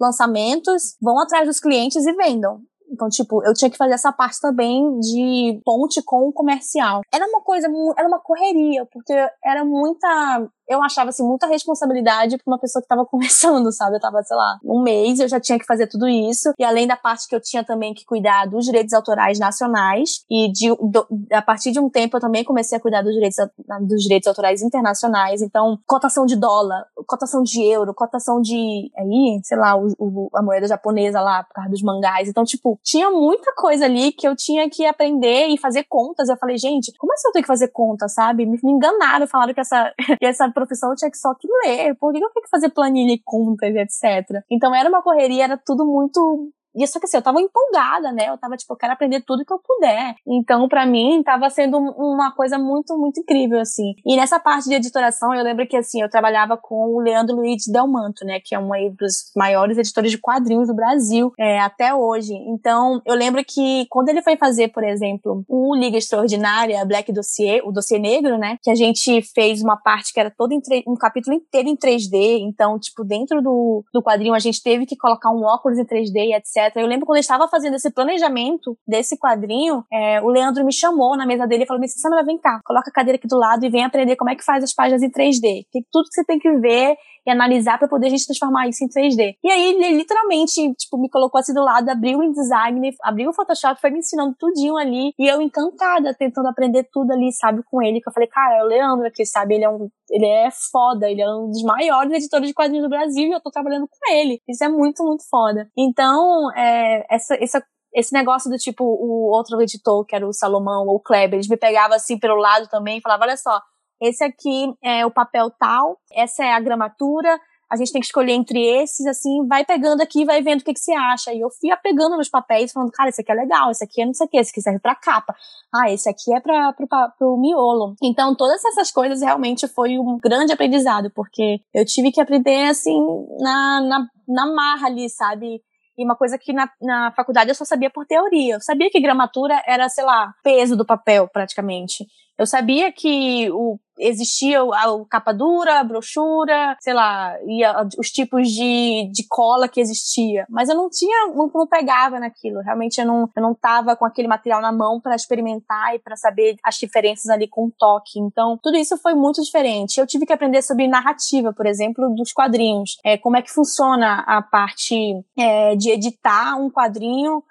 [SPEAKER 2] lançamentos, vão atrás dos clientes e vendam. Então, tipo, eu tinha que fazer essa parte também de ponte com o comercial. Era uma coisa, era uma correria, porque era muita eu achava assim muita responsabilidade para uma pessoa que estava começando, sabe? Eu tava, sei lá, um mês, eu já tinha que fazer tudo isso. E além da parte que eu tinha também que cuidar dos direitos autorais nacionais e de do, a partir de um tempo eu também comecei a cuidar dos direitos dos direitos autorais internacionais. Então, cotação de dólar, cotação de euro, cotação de aí, sei lá, o, o, a moeda japonesa lá por causa dos mangás. Então, tipo, tinha muita coisa ali que eu tinha que aprender e fazer contas. Eu falei, gente, como assim eu tenho que fazer conta, sabe? Me, me enganaram, falaram que essa que essa profissão eu tinha que só que ler. Por que eu tenho que fazer planilha e contas, etc. Então era uma correria, era tudo muito e só que assim, eu tava empolgada, né? Eu tava tipo, eu quero aprender tudo que eu puder. Então, para mim, tava sendo uma coisa muito, muito incrível, assim. E nessa parte de editoração, eu lembro que, assim, eu trabalhava com o Leandro Luiz Delmanto, né? Que é um dos maiores editores de quadrinhos do Brasil, é, até hoje. Então, eu lembro que quando ele foi fazer, por exemplo, o Liga Extraordinária, Black Dossier, o Dossier Negro, né? Que a gente fez uma parte que era todo em um capítulo inteiro em 3D. Então, tipo, dentro do, do quadrinho, a gente teve que colocar um óculos em 3D, etc. Eu lembro quando eu estava fazendo esse planejamento desse quadrinho, é, o Leandro me chamou na mesa dele e falou assim, Samara, vem cá, coloca a cadeira aqui do lado e vem aprender como é que faz as páginas em 3D. Que tudo que você tem que ver e analisar para poder a gente transformar isso em 3D. E aí ele literalmente, tipo, me colocou assim do lado, abriu o InDesign, abriu o Photoshop, foi me ensinando tudinho ali, e eu encantada, tentando aprender tudo ali, sabe, com ele, que eu falei, cara, é o Leandro aqui, sabe, ele é um, ele é foda, ele é um dos maiores editores de quadrinhos do Brasil e eu tô trabalhando com ele. Isso é muito, muito foda. Então, é, essa, essa esse negócio do tipo, o outro editor, que era o Salomão ou o Kleber, eles me pegavam assim pelo lado também e falavam, olha só, esse aqui é o papel tal, essa é a gramatura, a gente tem que escolher entre esses, assim, vai pegando aqui, vai vendo o que, que você acha. E eu fui pegando nos papéis, falando, cara, esse aqui é legal, esse aqui é não sei o que, esse aqui serve pra capa. Ah, esse aqui é pra, pro, pro miolo. Então, todas essas coisas realmente foi um grande aprendizado, porque eu tive que aprender, assim, na, na, na marra ali, sabe? E uma coisa que na, na faculdade eu só sabia por teoria. Eu sabia que gramatura era, sei lá, peso do papel, praticamente. Eu sabia que o, existia a, capa dura, a brochura, sei lá, e a, os tipos de, de cola que existia. Mas eu não tinha, não, não pegava naquilo. Realmente eu não, eu não tava com aquele material na mão para experimentar e para saber as diferenças ali com o toque. Então, tudo isso foi muito diferente. Eu tive que aprender sobre narrativa, por exemplo, dos quadrinhos. É, como é que funciona a parte é, de editar um quadrinho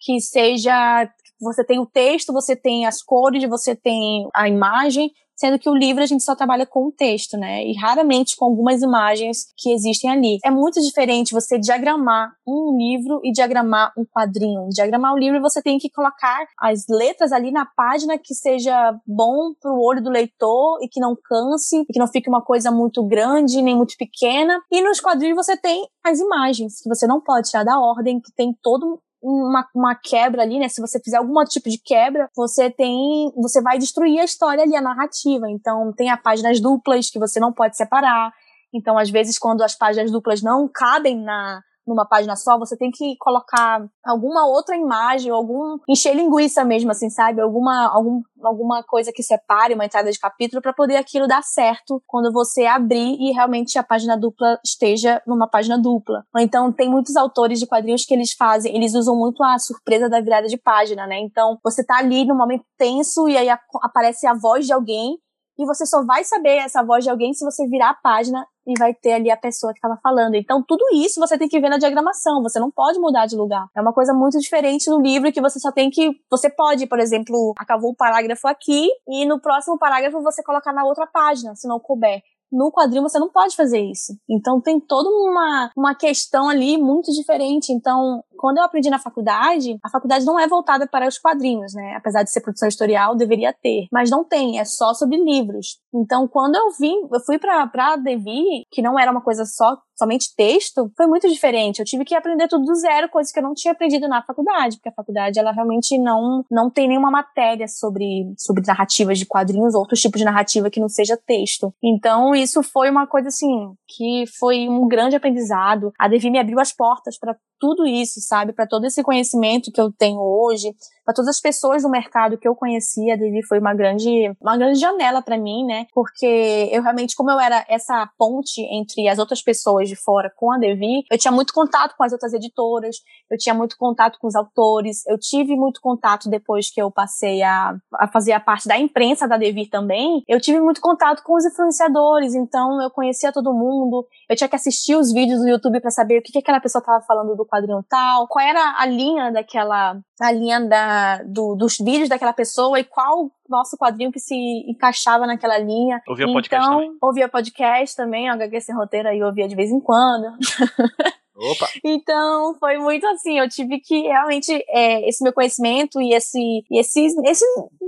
[SPEAKER 2] que seja você tem o texto, você tem as cores, você tem a imagem, sendo que o livro a gente só trabalha com o texto, né? E raramente com algumas imagens que existem ali. É muito diferente você diagramar um livro e diagramar um quadrinho. Diagramar um livro você tem que colocar as letras ali na página que seja bom para o olho do leitor e que não canse, e que não fique uma coisa muito grande nem muito pequena. E nos quadrinhos você tem as imagens que você não pode tirar da ordem, que tem todo uma, uma quebra ali, né? Se você fizer algum tipo de quebra, você tem. Você vai destruir a história ali, a narrativa. Então, tem as páginas duplas que você não pode separar. Então, às vezes, quando as páginas duplas não cabem na, numa página só, você tem que colocar alguma outra imagem, algum encher linguiça mesmo, assim, sabe? Alguma, algum, alguma coisa que separe uma entrada de capítulo para poder aquilo dar certo quando você abrir e realmente a página dupla esteja numa página dupla. Então tem muitos autores de quadrinhos que eles fazem, eles usam muito a surpresa da virada de página, né? Então você tá ali no momento tenso e aí aparece a voz de alguém e você só vai saber essa voz de alguém se você virar a página e vai ter ali a pessoa que estava falando. Então, tudo isso você tem que ver na diagramação, você não pode mudar de lugar. É uma coisa muito diferente no livro que você só tem que. Você pode, por exemplo, acabou o parágrafo aqui e no próximo parágrafo você colocar na outra página, se não couber. No quadrinho você não pode fazer isso. Então tem toda uma, uma questão ali muito diferente. Então, quando eu aprendi na faculdade, a faculdade não é voltada para os quadrinhos, né? Apesar de ser produção editorial, deveria ter. Mas não tem, é só sobre livros. Então, quando eu vim, eu fui pra, pra Devi, que não era uma coisa só, somente texto, foi muito diferente. Eu tive que aprender tudo do zero, coisas que eu não tinha aprendido na faculdade, porque a faculdade, ela realmente não, não tem nenhuma matéria sobre, sobre narrativas de quadrinhos, outros tipos de narrativa que não seja texto. Então, isso foi uma coisa, assim, que foi um grande aprendizado. A Devi me abriu as portas para tudo isso, sabe? Para todo esse conhecimento que eu tenho hoje, para todas as pessoas do mercado que eu conhecia, a Devi foi uma grande, uma grande janela para mim, né? Porque eu realmente, como eu era essa ponte entre as outras pessoas de fora com a Devi, eu tinha muito contato com as outras editoras, eu tinha muito contato com os autores, eu tive muito contato depois que eu passei a, a fazer a parte da imprensa da Devi também, eu tive muito contato com os influenciadores, então eu conhecia todo mundo, eu tinha que assistir os vídeos do YouTube para saber o que, que aquela pessoa tava falando do quadrinho tal, qual era a linha daquela, a linha da, do, dos vídeos daquela pessoa e qual nosso quadrinho que se encaixava naquela linha.
[SPEAKER 1] Ouvia então, podcast também.
[SPEAKER 2] Ouvia podcast também, HQ Sem Roteiro aí ouvia de vez em quando.
[SPEAKER 1] Opa.
[SPEAKER 2] Então, foi muito assim, eu tive que realmente, é, esse meu conhecimento e esse, e esse, esse,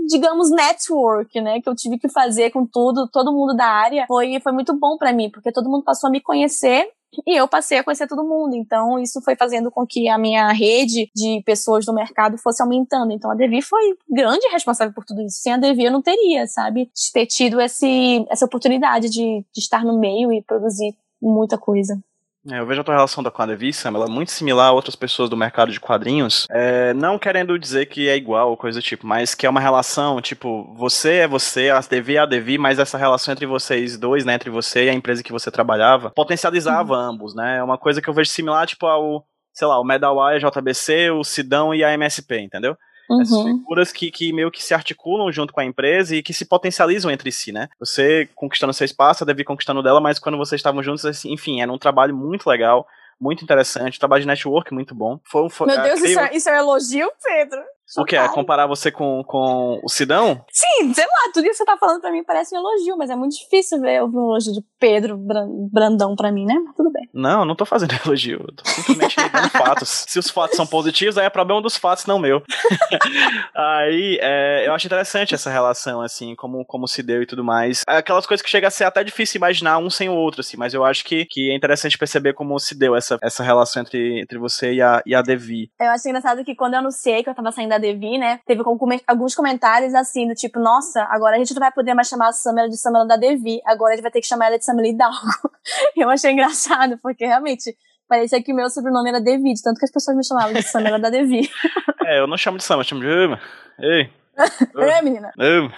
[SPEAKER 2] digamos, network, né, que eu tive que fazer com tudo, todo mundo da área, foi, foi muito bom para mim, porque todo mundo passou a me conhecer e eu passei a conhecer todo mundo. Então, isso foi fazendo com que a minha rede de pessoas do mercado fosse aumentando. Então, a Devi foi grande responsável por tudo isso. Sem a Devi, eu não teria, sabe, ter tido esse, essa oportunidade de, de estar no meio e produzir muita coisa.
[SPEAKER 1] É, eu vejo a tua relação com a Devi, Sam, ela é muito similar a outras pessoas do mercado de quadrinhos, é, não querendo dizer que é igual ou coisa do tipo, mas que é uma relação, tipo, você é você, a Devi é a Devi, mas essa relação entre vocês dois, né, entre você e a empresa que você trabalhava, potencializava uhum. ambos, né, é uma coisa que eu vejo similar, tipo, ao, sei lá, o Medawai, a JBC, o Sidão e a MSP, entendeu? Uhum. Essas figuras que, que meio que se articulam junto com a empresa e que se potencializam entre si, né? Você conquistando seu espaço, a Devi conquistando dela, mas quando vocês estavam juntos, assim, enfim, era um trabalho muito legal, muito interessante, trabalho de network muito bom.
[SPEAKER 2] Foi, foi, Meu Deus, isso, é, isso é elogio, Pedro?
[SPEAKER 1] O que? É comparar você com, com o Sidão?
[SPEAKER 2] Sim, sei lá, tudo isso que você tá falando pra mim parece um elogio, mas é muito difícil ver ouvir um elogio de Pedro Brandão pra mim, né? Mas tudo bem.
[SPEAKER 1] Não, não tô fazendo elogio. Eu tô simplesmente dando fatos. Se os fatos são positivos, aí é problema dos fatos, não meu. aí, é, eu acho interessante essa relação, assim, como, como se deu e tudo mais. Aquelas coisas que chega a ser até difícil imaginar um sem o outro, assim, mas eu acho que, que é interessante perceber como se deu essa, essa relação entre, entre você e a, e a Devi.
[SPEAKER 2] Eu acho engraçado que quando eu anunciei que eu tava saindo da Devi, né? Teve alguns comentários assim, do tipo, nossa, agora a gente não vai poder mais chamar a Samela de Samela da Devi, agora a gente vai ter que chamar ela de Samela Hidalgo. eu achei engraçado, porque realmente parecia que meu sobrenome era Devi, tanto que as pessoas me chamavam de Samela da Devi.
[SPEAKER 1] é, eu não chamo de Samela, eu chamo de Ei.
[SPEAKER 2] Ei, Ei menina.
[SPEAKER 1] Ei.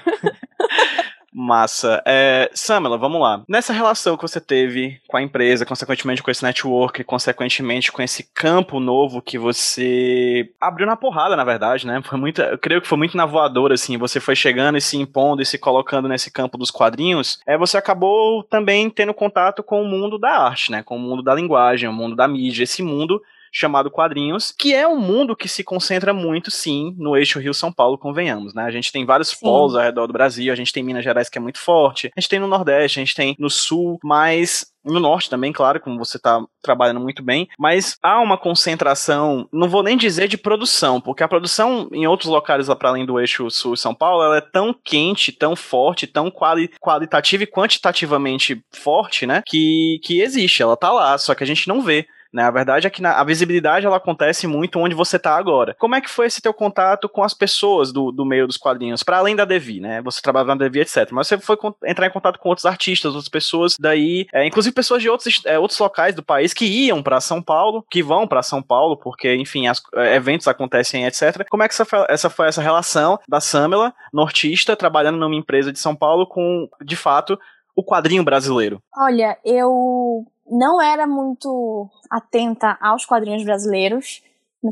[SPEAKER 1] Massa. É, Samela, vamos lá. Nessa relação que você teve com a empresa, consequentemente com esse network, consequentemente com esse campo novo que você abriu na porrada, na verdade, né? Foi muito, eu creio que foi muito na voadora, assim. Você foi chegando e se impondo e se colocando nesse campo dos quadrinhos. É, você acabou também tendo contato com o mundo da arte, né? Com o mundo da linguagem, o mundo da mídia, esse mundo chamado quadrinhos, que é um mundo que se concentra muito, sim, no eixo Rio-São Paulo, convenhamos, né? A gente tem vários sim. polos ao redor do Brasil, a gente tem Minas Gerais que é muito forte, a gente tem no Nordeste, a gente tem no Sul, mas no norte também, claro, como você está trabalhando muito bem, mas há uma concentração, não vou nem dizer de produção, porque a produção em outros locais lá para além do eixo sul São Paulo, ela é tão quente, tão forte, tão quali qualitativa e quantitativamente forte, né, que, que existe, ela tá lá, só que a gente não vê né? A verdade é que na, a visibilidade ela acontece muito onde você tá agora. Como é que foi esse teu contato com as pessoas do, do meio dos quadrinhos, para além da Devi, né? Você trabalhava na Devi, etc. Mas você foi entrar em contato com outros artistas, outras pessoas daí, é, inclusive pessoas de outros, é, outros locais do país que iam para São Paulo, que vão para São Paulo, porque, enfim, as, é, eventos acontecem, etc. Como é que essa, essa foi essa relação da Samela, nortista, trabalhando numa empresa de São Paulo com, de fato, o quadrinho brasileiro?
[SPEAKER 2] Olha, eu não era muito atenta aos quadrinhos brasileiros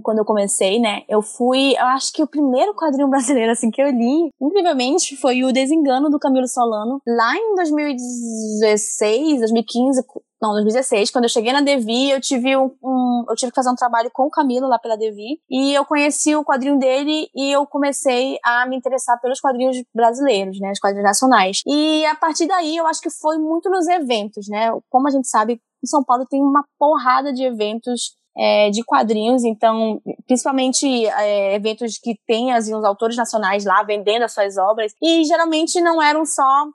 [SPEAKER 2] quando eu comecei, né? Eu fui, eu acho que o primeiro quadrinho brasileiro assim que eu li, incrivelmente, foi o Desengano do Camilo Solano, lá em 2016, 2015, não, 2016, quando eu cheguei na Devi, eu tive um, um, eu tive que fazer um trabalho com o Camilo lá pela Devi, e eu conheci o quadrinho dele e eu comecei a me interessar pelos quadrinhos brasileiros, né, os quadrinhos nacionais. E a partir daí, eu acho que foi muito nos eventos, né? Como a gente sabe, em São Paulo tem uma porrada de eventos é, de quadrinhos, então, principalmente é, eventos que tem assim, os autores nacionais lá vendendo as suas obras, e geralmente não eram só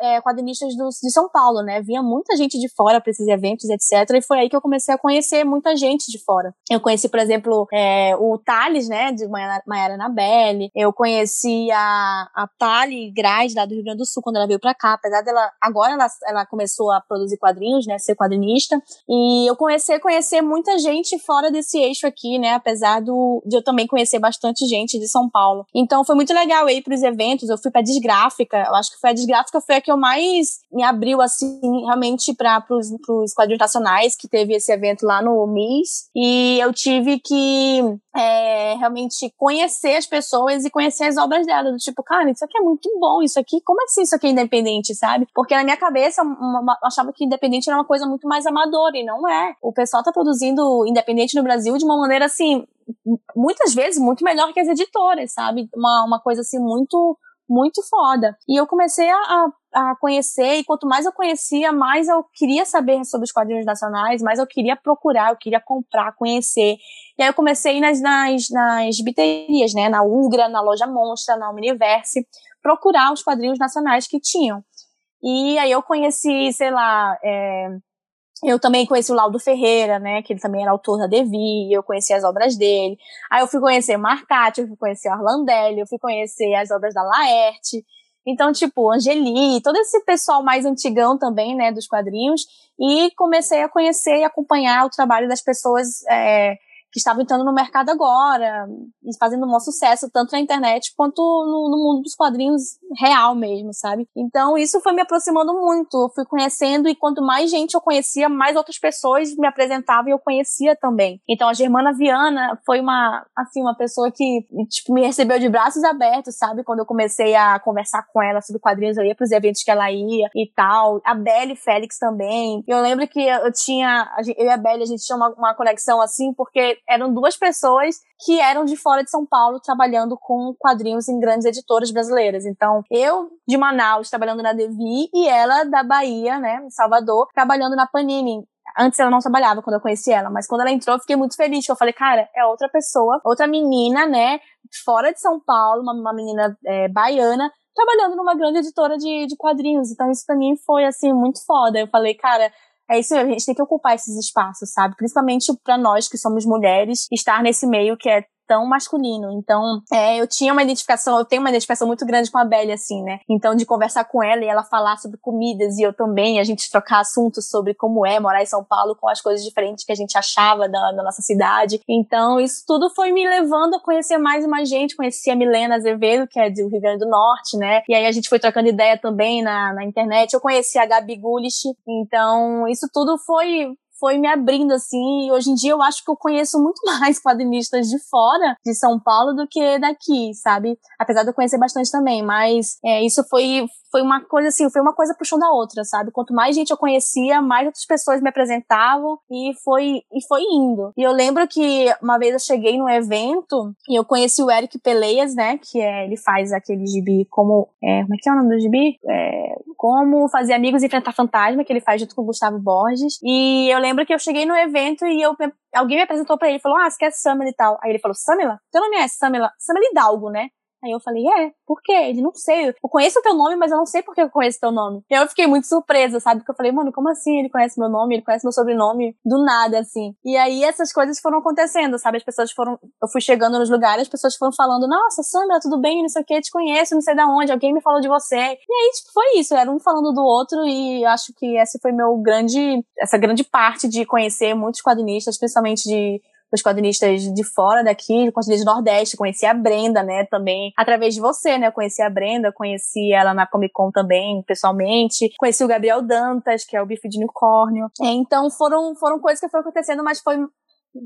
[SPEAKER 2] é, quadrinistas do, de São Paulo, né? Vinha muita gente de fora para esses eventos, etc. E foi aí que eu comecei a conhecer muita gente de fora. Eu conheci, por exemplo, é, o Thales, né? De Maiara Nabelli. Eu conheci a, a Thali Graz, lá do Rio Grande do Sul, quando ela veio para cá. Apesar dela, agora ela, ela começou a produzir quadrinhos, né? Ser quadrinista. E eu comecei a conhecer muita gente fora desse eixo aqui, né? Apesar do, de eu também conhecer bastante gente de São Paulo. Então foi muito legal ir para os eventos. Eu fui para Desgráfica. Eu acho que foi a Desgráfica foi a que eu mais me abriu, assim, realmente para os quadrinhos nacionais, que teve esse evento lá no MIS. E eu tive que é, realmente conhecer as pessoas e conhecer as obras dela. Do tipo, cara, isso aqui é muito bom, isso aqui, como assim isso aqui é independente, sabe? Porque na minha cabeça uma, uma, achava que independente era uma coisa muito mais amadora, e não é. O pessoal tá produzindo independente no Brasil de uma maneira assim, muitas vezes muito melhor que as editoras, sabe? Uma, uma coisa assim muito muito foda. E eu comecei a, a, conhecer, e quanto mais eu conhecia, mais eu queria saber sobre os quadrinhos nacionais, mais eu queria procurar, eu queria comprar, conhecer. E aí eu comecei nas, nas, nas biterias, né? Na Ugra, na Loja Monstra, na Universe, procurar os quadrinhos nacionais que tinham. E aí eu conheci, sei lá, é, eu também conheci o Laudo Ferreira, né, que ele também era autor da Devi, eu conheci as obras dele. Aí eu fui conhecer Marcati, eu fui conhecer Orlandelli, eu fui conhecer as obras da Laerte. Então, tipo, Angeli, todo esse pessoal mais antigão também, né, dos quadrinhos. E comecei a conhecer e acompanhar o trabalho das pessoas é, que estavam entrando no mercado agora e fazendo um maior sucesso, tanto na internet quanto no, no, mundo dos quadrinhos real mesmo, sabe? Então isso foi me aproximando muito, eu fui conhecendo e quanto mais gente eu conhecia, mais outras pessoas me apresentavam e eu conhecia também. Então a Germana Viana foi uma, assim, uma pessoa que, tipo, me recebeu de braços abertos, sabe? Quando eu comecei a conversar com ela sobre quadrinhos, eu ia pros eventos que ela ia e tal. A Belle Félix também. Eu lembro que eu tinha, eu e a Belle, a gente tinha uma, uma conexão assim, porque eram duas pessoas que eram de fora de São Paulo trabalhando com quadrinhos em grandes editoras brasileiras. Então, eu de Manaus trabalhando na Devi e ela da Bahia, né, Salvador, trabalhando na Panini. Antes ela não trabalhava quando eu conheci ela, mas quando ela entrou eu fiquei muito feliz. Eu falei, cara, é outra pessoa, outra menina, né, fora de São Paulo, uma, uma menina é, baiana, trabalhando numa grande editora de, de quadrinhos. Então isso pra mim foi, assim, muito foda. Eu falei, cara, é isso mesmo, a gente tem que ocupar esses espaços, sabe? Principalmente para nós que somos mulheres, estar nesse meio que é tão masculino. Então, é, eu tinha uma identificação, eu tenho uma identificação muito grande com a Belle, assim, né? Então, de conversar com ela e ela falar sobre comidas e eu também, a gente trocar assuntos sobre como é morar em São Paulo com as coisas diferentes que a gente achava da, da nossa cidade. Então, isso tudo foi me levando a conhecer mais e mais gente. Conheci a Milena Azevedo, que é do Rio Grande do Norte, né? E aí a gente foi trocando ideia também na, na internet. Eu conheci a Gabi Gulish. Então, isso tudo foi foi me abrindo assim. E hoje em dia eu acho que eu conheço muito mais quadrinistas de fora de São Paulo do que daqui, sabe? Apesar de eu conhecer bastante também, mas é, isso foi foi uma coisa assim, foi uma coisa puxando a outra, sabe? Quanto mais gente eu conhecia, mais outras pessoas me apresentavam e foi e foi indo. E eu lembro que uma vez eu cheguei num evento e eu conheci o Eric Peleias, né? Que é, ele faz aquele gibi como. É, como é que é o nome do gibi? É, como fazer amigos e enfrentar fantasma, que ele faz junto com o Gustavo Borges. E eu lembro que eu cheguei no evento e eu alguém me apresentou para ele falou: Ah, você quer Samela e tal. Aí ele falou: Samela? Teu nome é Samela? Samela Hidalgo, né? Aí eu falei, é, por quê? Ele não sei. Eu conheço o teu nome, mas eu não sei por que eu conheço teu nome. E eu fiquei muito surpresa, sabe? Porque eu falei, mano, como assim ele conhece meu nome? Ele conhece meu sobrenome do nada, assim. E aí essas coisas foram acontecendo, sabe? As pessoas foram. Eu fui chegando nos lugares, as pessoas foram falando, nossa, Sandra, tudo bem? Não sei o que, te conheço, não sei da onde, alguém me falou de você. E aí, tipo, foi isso. Era um falando do outro, e acho que esse foi meu grande. Essa grande parte de conhecer muitos quadrinistas, principalmente de os quadrinistas de fora daqui, quadrinistas do Nordeste, conheci a Brenda, né, também, através de você, né, conheci a Brenda, conheci ela na Comic Con também, pessoalmente, conheci o Gabriel Dantas, que é o bife de unicórnio, é, então foram, foram coisas que foram acontecendo, mas foi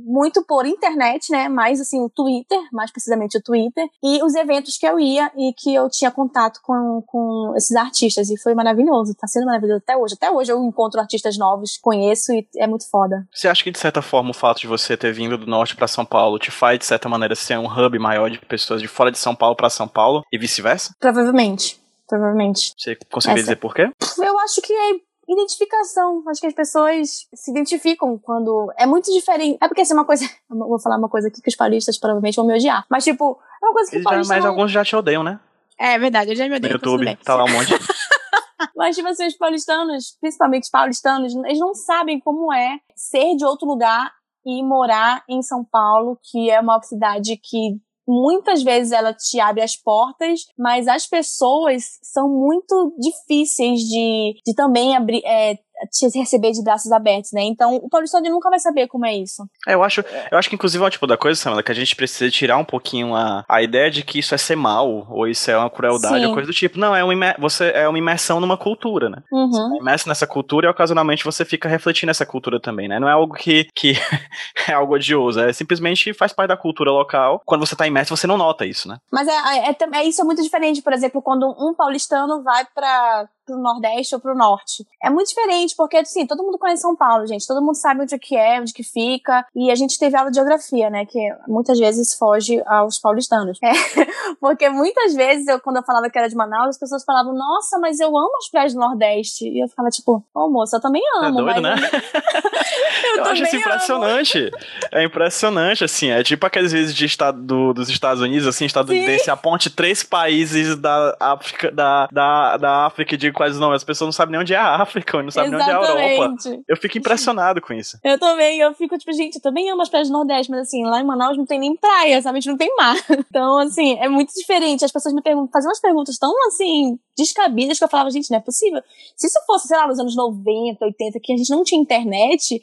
[SPEAKER 2] muito por internet, né? Mais assim, o Twitter, mais precisamente o Twitter, e os eventos que eu ia e que eu tinha contato com, com esses artistas. E foi maravilhoso, tá sendo maravilhoso até hoje. Até hoje eu encontro artistas novos, conheço e é muito foda.
[SPEAKER 1] Você acha que, de certa forma, o fato de você ter vindo do norte para São Paulo te faz, de certa maneira, ser um hub maior de pessoas de fora de São Paulo para São Paulo e vice-versa?
[SPEAKER 2] Provavelmente. Provavelmente.
[SPEAKER 1] Você conseguiria dizer por quê?
[SPEAKER 2] Eu acho que é identificação. Acho que as pessoas se identificam quando. É muito diferente. É porque assim, uma coisa. vou falar uma coisa aqui que os paulistas provavelmente vão me odiar. Mas, tipo, é uma coisa que
[SPEAKER 1] paulistas. Mas não... alguns já te odeiam, né?
[SPEAKER 2] É verdade, eu já me odeio.
[SPEAKER 1] No YouTube, tá lá um monte.
[SPEAKER 2] Mas, tipo assim, os paulistanos, principalmente os paulistanos, eles não sabem como é ser de outro lugar e morar em São Paulo, que é uma cidade que muitas vezes ela te abre as portas, mas as pessoas são muito difíceis de, de também abrir, é, te receber de braços abertos, né? Então, o paulistano nunca vai saber como é isso.
[SPEAKER 1] É, eu acho, eu acho que inclusive é o tipo da coisa, Samela, que a gente precisa tirar um pouquinho a, a ideia de que isso é ser mal, ou isso é uma crueldade, Sim. ou coisa do tipo. Não, é uma, você é uma imersão numa cultura, né? Uhum. Você é imerso nessa cultura e ocasionalmente você fica refletindo nessa cultura também, né? Não é algo que, que é algo odioso, é simplesmente faz parte da cultura local. Quando você tá imerso, você não nota isso, né?
[SPEAKER 2] Mas é, é, é, é isso é muito diferente, por exemplo, quando um paulistano vai para pro Nordeste ou pro Norte. É muito diferente, porque, assim, todo mundo conhece São Paulo, gente. Todo mundo sabe onde é que é, onde que fica. E a gente teve aula de geografia, né? Que muitas vezes foge aos paulistanos. É, porque muitas vezes, eu, quando eu falava que era de Manaus, as pessoas falavam, nossa, mas eu amo as praias do Nordeste. E eu ficava tipo, ô oh, moça, eu também é amo.
[SPEAKER 1] É doido,
[SPEAKER 2] mas...
[SPEAKER 1] né? eu, eu acho isso impressionante. É impressionante, assim. É tipo aqueles vezes de estado, do, dos Estados Unidos, assim, estadunidense, aponte três países da África, da, da, da África de quais não, as pessoas não sabem nem onde é a África, não sabem nem onde é a Europa. Eu fico impressionado com isso.
[SPEAKER 2] Eu também, eu fico tipo, gente, eu também amo as praias do Nordeste, mas assim, lá em Manaus não tem nem praia, sabe? A gente não tem mar. Então, assim, é muito diferente. As pessoas me perguntam, faziam umas perguntas tão, assim, descabidas que eu falava, gente, não é possível. Se isso fosse, sei lá, nos anos 90, 80, que a gente não tinha internet,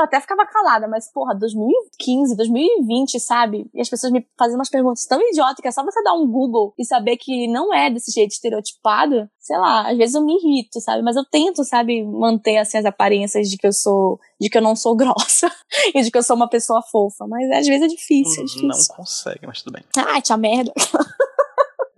[SPEAKER 2] eu até ficava calada, mas, porra, 2015, 2020, sabe? E as pessoas me fazem umas perguntas tão idiotas que é só você dar um Google e saber que não é desse jeito estereotipado. Sei lá, às vezes eu me irrito, sabe? Mas eu tento, sabe, manter, assim, as aparências de que eu sou, de que eu não sou grossa e de que eu sou uma pessoa fofa. Mas às vezes é difícil, é difícil.
[SPEAKER 1] Não consegue, mas tudo bem.
[SPEAKER 2] Ai, tia merda.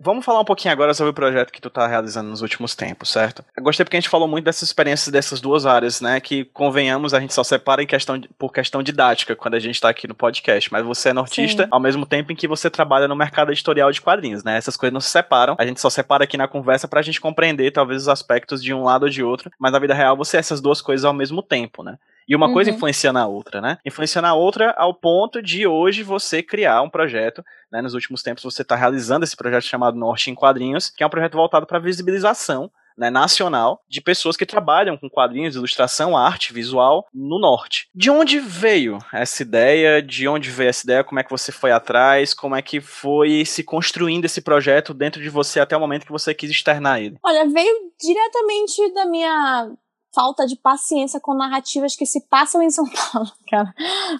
[SPEAKER 1] Vamos falar um pouquinho agora sobre o projeto que tu tá realizando nos últimos tempos, certo? Eu gostei porque a gente falou muito dessas experiências dessas duas áreas, né? Que, convenhamos, a gente só separa em questão de, por questão didática quando a gente tá aqui no podcast. Mas você é nortista Sim. ao mesmo tempo em que você trabalha no mercado editorial de quadrinhos, né? Essas coisas não se separam. A gente só separa aqui na conversa pra gente compreender, talvez, os aspectos de um lado ou de outro. Mas na vida real, você é essas duas coisas ao mesmo tempo, né? E uma uhum. coisa influencia na outra, né? Influencia na outra ao ponto de hoje você criar um projeto, né? Nos últimos tempos você está realizando esse projeto chamado Norte em Quadrinhos, que é um projeto voltado para visibilização né, nacional de pessoas que trabalham com quadrinhos, ilustração, arte, visual no norte. De onde veio essa ideia? De onde veio essa ideia? Como é que você foi atrás? Como é que foi se construindo esse projeto dentro de você até o momento que você quis externar ele?
[SPEAKER 2] Olha, veio diretamente da minha falta de paciência com narrativas que se passam em São Paulo, cara.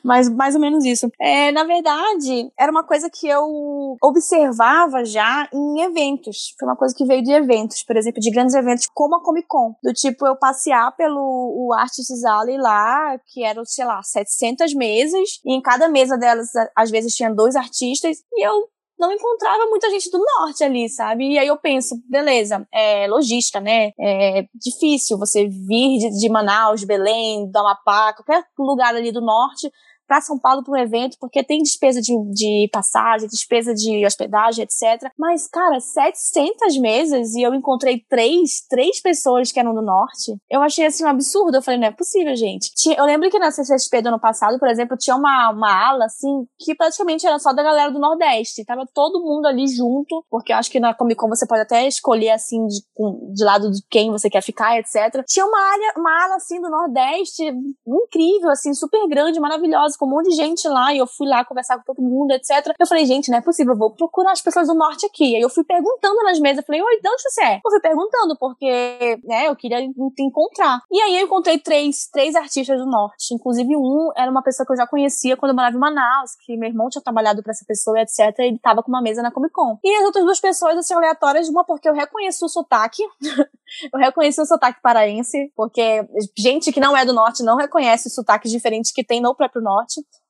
[SPEAKER 2] Mas mais ou menos isso. É, na verdade, era uma coisa que eu observava já em eventos. Foi uma coisa que veio de eventos, por exemplo, de grandes eventos como a Comic Con. Do tipo, eu passear pelo o Artists Alley lá, que eram, sei lá, 700 mesas, e em cada mesa delas, às vezes, tinha dois artistas, e eu não encontrava muita gente do norte ali, sabe? E aí eu penso, beleza, é logística, né? É difícil você vir de, de Manaus, Belém, do Amapá, qualquer lugar ali do norte para São Paulo para um evento, porque tem despesa de, de passagem, despesa de hospedagem, etc. Mas, cara, 700 mesas e eu encontrei três, três pessoas que eram do norte. Eu achei assim um absurdo. Eu falei, não é possível, gente. Eu lembro que na CCXP do ano passado, por exemplo, tinha uma, uma ala, assim, que praticamente era só da galera do Nordeste. Tava todo mundo ali junto, porque eu acho que na Comic Con você pode até escolher, assim, de, de lado de quem você quer ficar, etc. Tinha uma área, uma ala, assim, do Nordeste, incrível, assim, super grande, maravilhosa, com um monte de gente lá, e eu fui lá conversar com todo mundo, etc. Eu falei, gente, não é possível, eu vou procurar as pessoas do Norte aqui. Aí eu fui perguntando nas mesas, falei, oi, de onde você é? Eu fui perguntando, porque, né, eu queria te encontrar. E aí eu encontrei três, três artistas do Norte, inclusive um era uma pessoa que eu já conhecia quando eu morava em Manaus, que meu irmão tinha trabalhado para essa pessoa, etc. Ele tava com uma mesa na Comic Con. E as outras duas pessoas, assim, aleatórias, uma porque eu reconheci o sotaque. eu reconheci o sotaque paraense, porque gente que não é do norte não reconhece os sotaques diferentes que tem no próprio norte,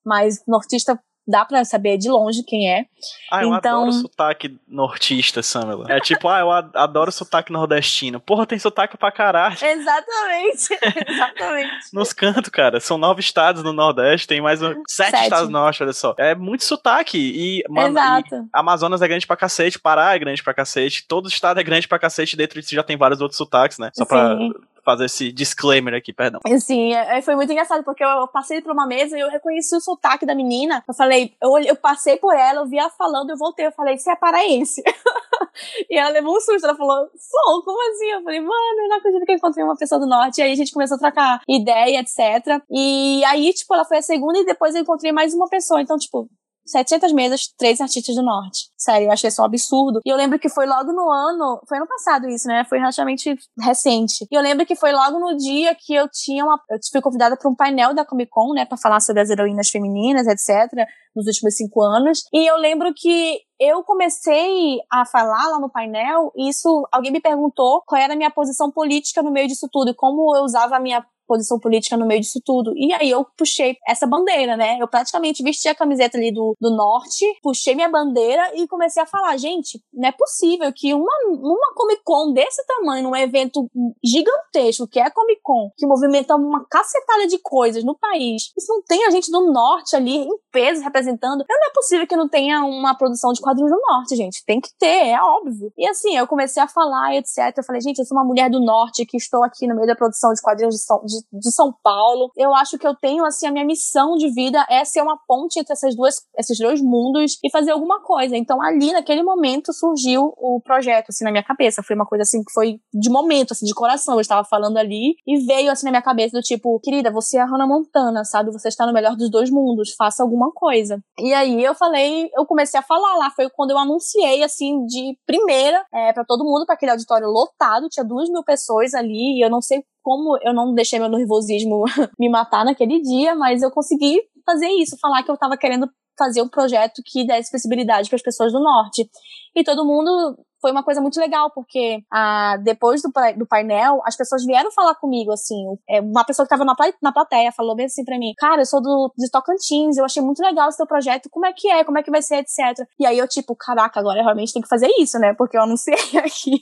[SPEAKER 2] mas nortista dá pra saber de longe quem é.
[SPEAKER 1] Ah, eu então... adoro sotaque nortista, Samela. É tipo, ah, eu adoro sotaque nordestino. Porra, tem sotaque pra caralho.
[SPEAKER 2] Exatamente, exatamente.
[SPEAKER 1] Nos cantos, cara, são nove estados no Nordeste, tem mais um... sete, sete, estados no Norte, olha só. É muito sotaque. E, mano, Exato. E Amazonas é grande pra cacete, Pará é grande pra cacete, todo estado é grande pra cacete, dentro disso já tem vários outros sotaques, né? Só Sim. pra fazer esse disclaimer aqui, perdão.
[SPEAKER 2] Sim, é, é, foi muito engraçado, porque eu passei por uma mesa e eu reconheci o sotaque da menina. Eu falei, eu, eu passei por ela, eu vi ela falando, eu voltei, eu falei, você é paraense. e ela levou um susto, ela falou, sou, como assim? Eu falei, mano, eu não acredito que eu encontrei uma pessoa do norte. E aí a gente começou a trocar ideia, etc. E aí, tipo, ela foi a segunda e depois eu encontrei mais uma pessoa. Então, tipo, 700 mesas, três artistas do norte. Sério, eu achei isso um absurdo. E eu lembro que foi logo no ano, foi ano passado isso, né? Foi relativamente recente. E eu lembro que foi logo no dia que eu tinha uma. Eu fui convidada para um painel da Comic Con, né? Pra falar sobre as heroínas femininas, etc., nos últimos cinco anos. E eu lembro que eu comecei a falar lá no painel, e isso, alguém me perguntou qual era a minha posição política no meio disso tudo, e como eu usava a minha posição política no meio disso tudo. E aí eu puxei essa bandeira, né? Eu praticamente vesti a camiseta ali do, do norte, puxei minha bandeira e comecei a falar, gente, não é possível que uma, uma Comic Con desse tamanho, num evento gigantesco, que é a Comic Con, que movimenta uma cacetada de coisas no país, isso não tem a gente do norte ali em peso representando. Não é possível que não tenha uma produção de quadrinhos do norte, gente. Tem que ter, é óbvio. E assim, eu comecei a falar, etc. Eu falei, gente, eu sou uma mulher do norte que estou aqui no meio da produção de quadrinhos de, de de São Paulo. Eu acho que eu tenho, assim, a minha missão de vida é ser uma ponte entre essas duas, esses dois mundos e fazer alguma coisa. Então, ali, naquele momento, surgiu o projeto, assim, na minha cabeça. Foi uma coisa, assim, que foi de momento, assim, de coração. Eu estava falando ali e veio, assim, na minha cabeça do tipo, querida, você é a Hannah Montana, sabe? Você está no melhor dos dois mundos, faça alguma coisa. E aí, eu falei, eu comecei a falar lá. Foi quando eu anunciei, assim, de primeira, é, para todo mundo, para aquele auditório lotado. Tinha duas mil pessoas ali e eu não sei como eu não deixei meu nervosismo me matar naquele dia, mas eu consegui fazer isso, falar que eu tava querendo fazer um projeto que desse possibilidade para as pessoas do norte. E todo mundo foi uma coisa muito legal, porque ah, depois do, do painel, as pessoas vieram falar comigo, assim, é, uma pessoa que estava na, na plateia falou bem assim pra mim, cara, eu sou do, de Tocantins, eu achei muito legal o seu projeto, como é que é, como é que vai ser, etc. E aí eu, tipo, caraca, agora eu realmente tenho que fazer isso, né, porque eu anunciei aqui,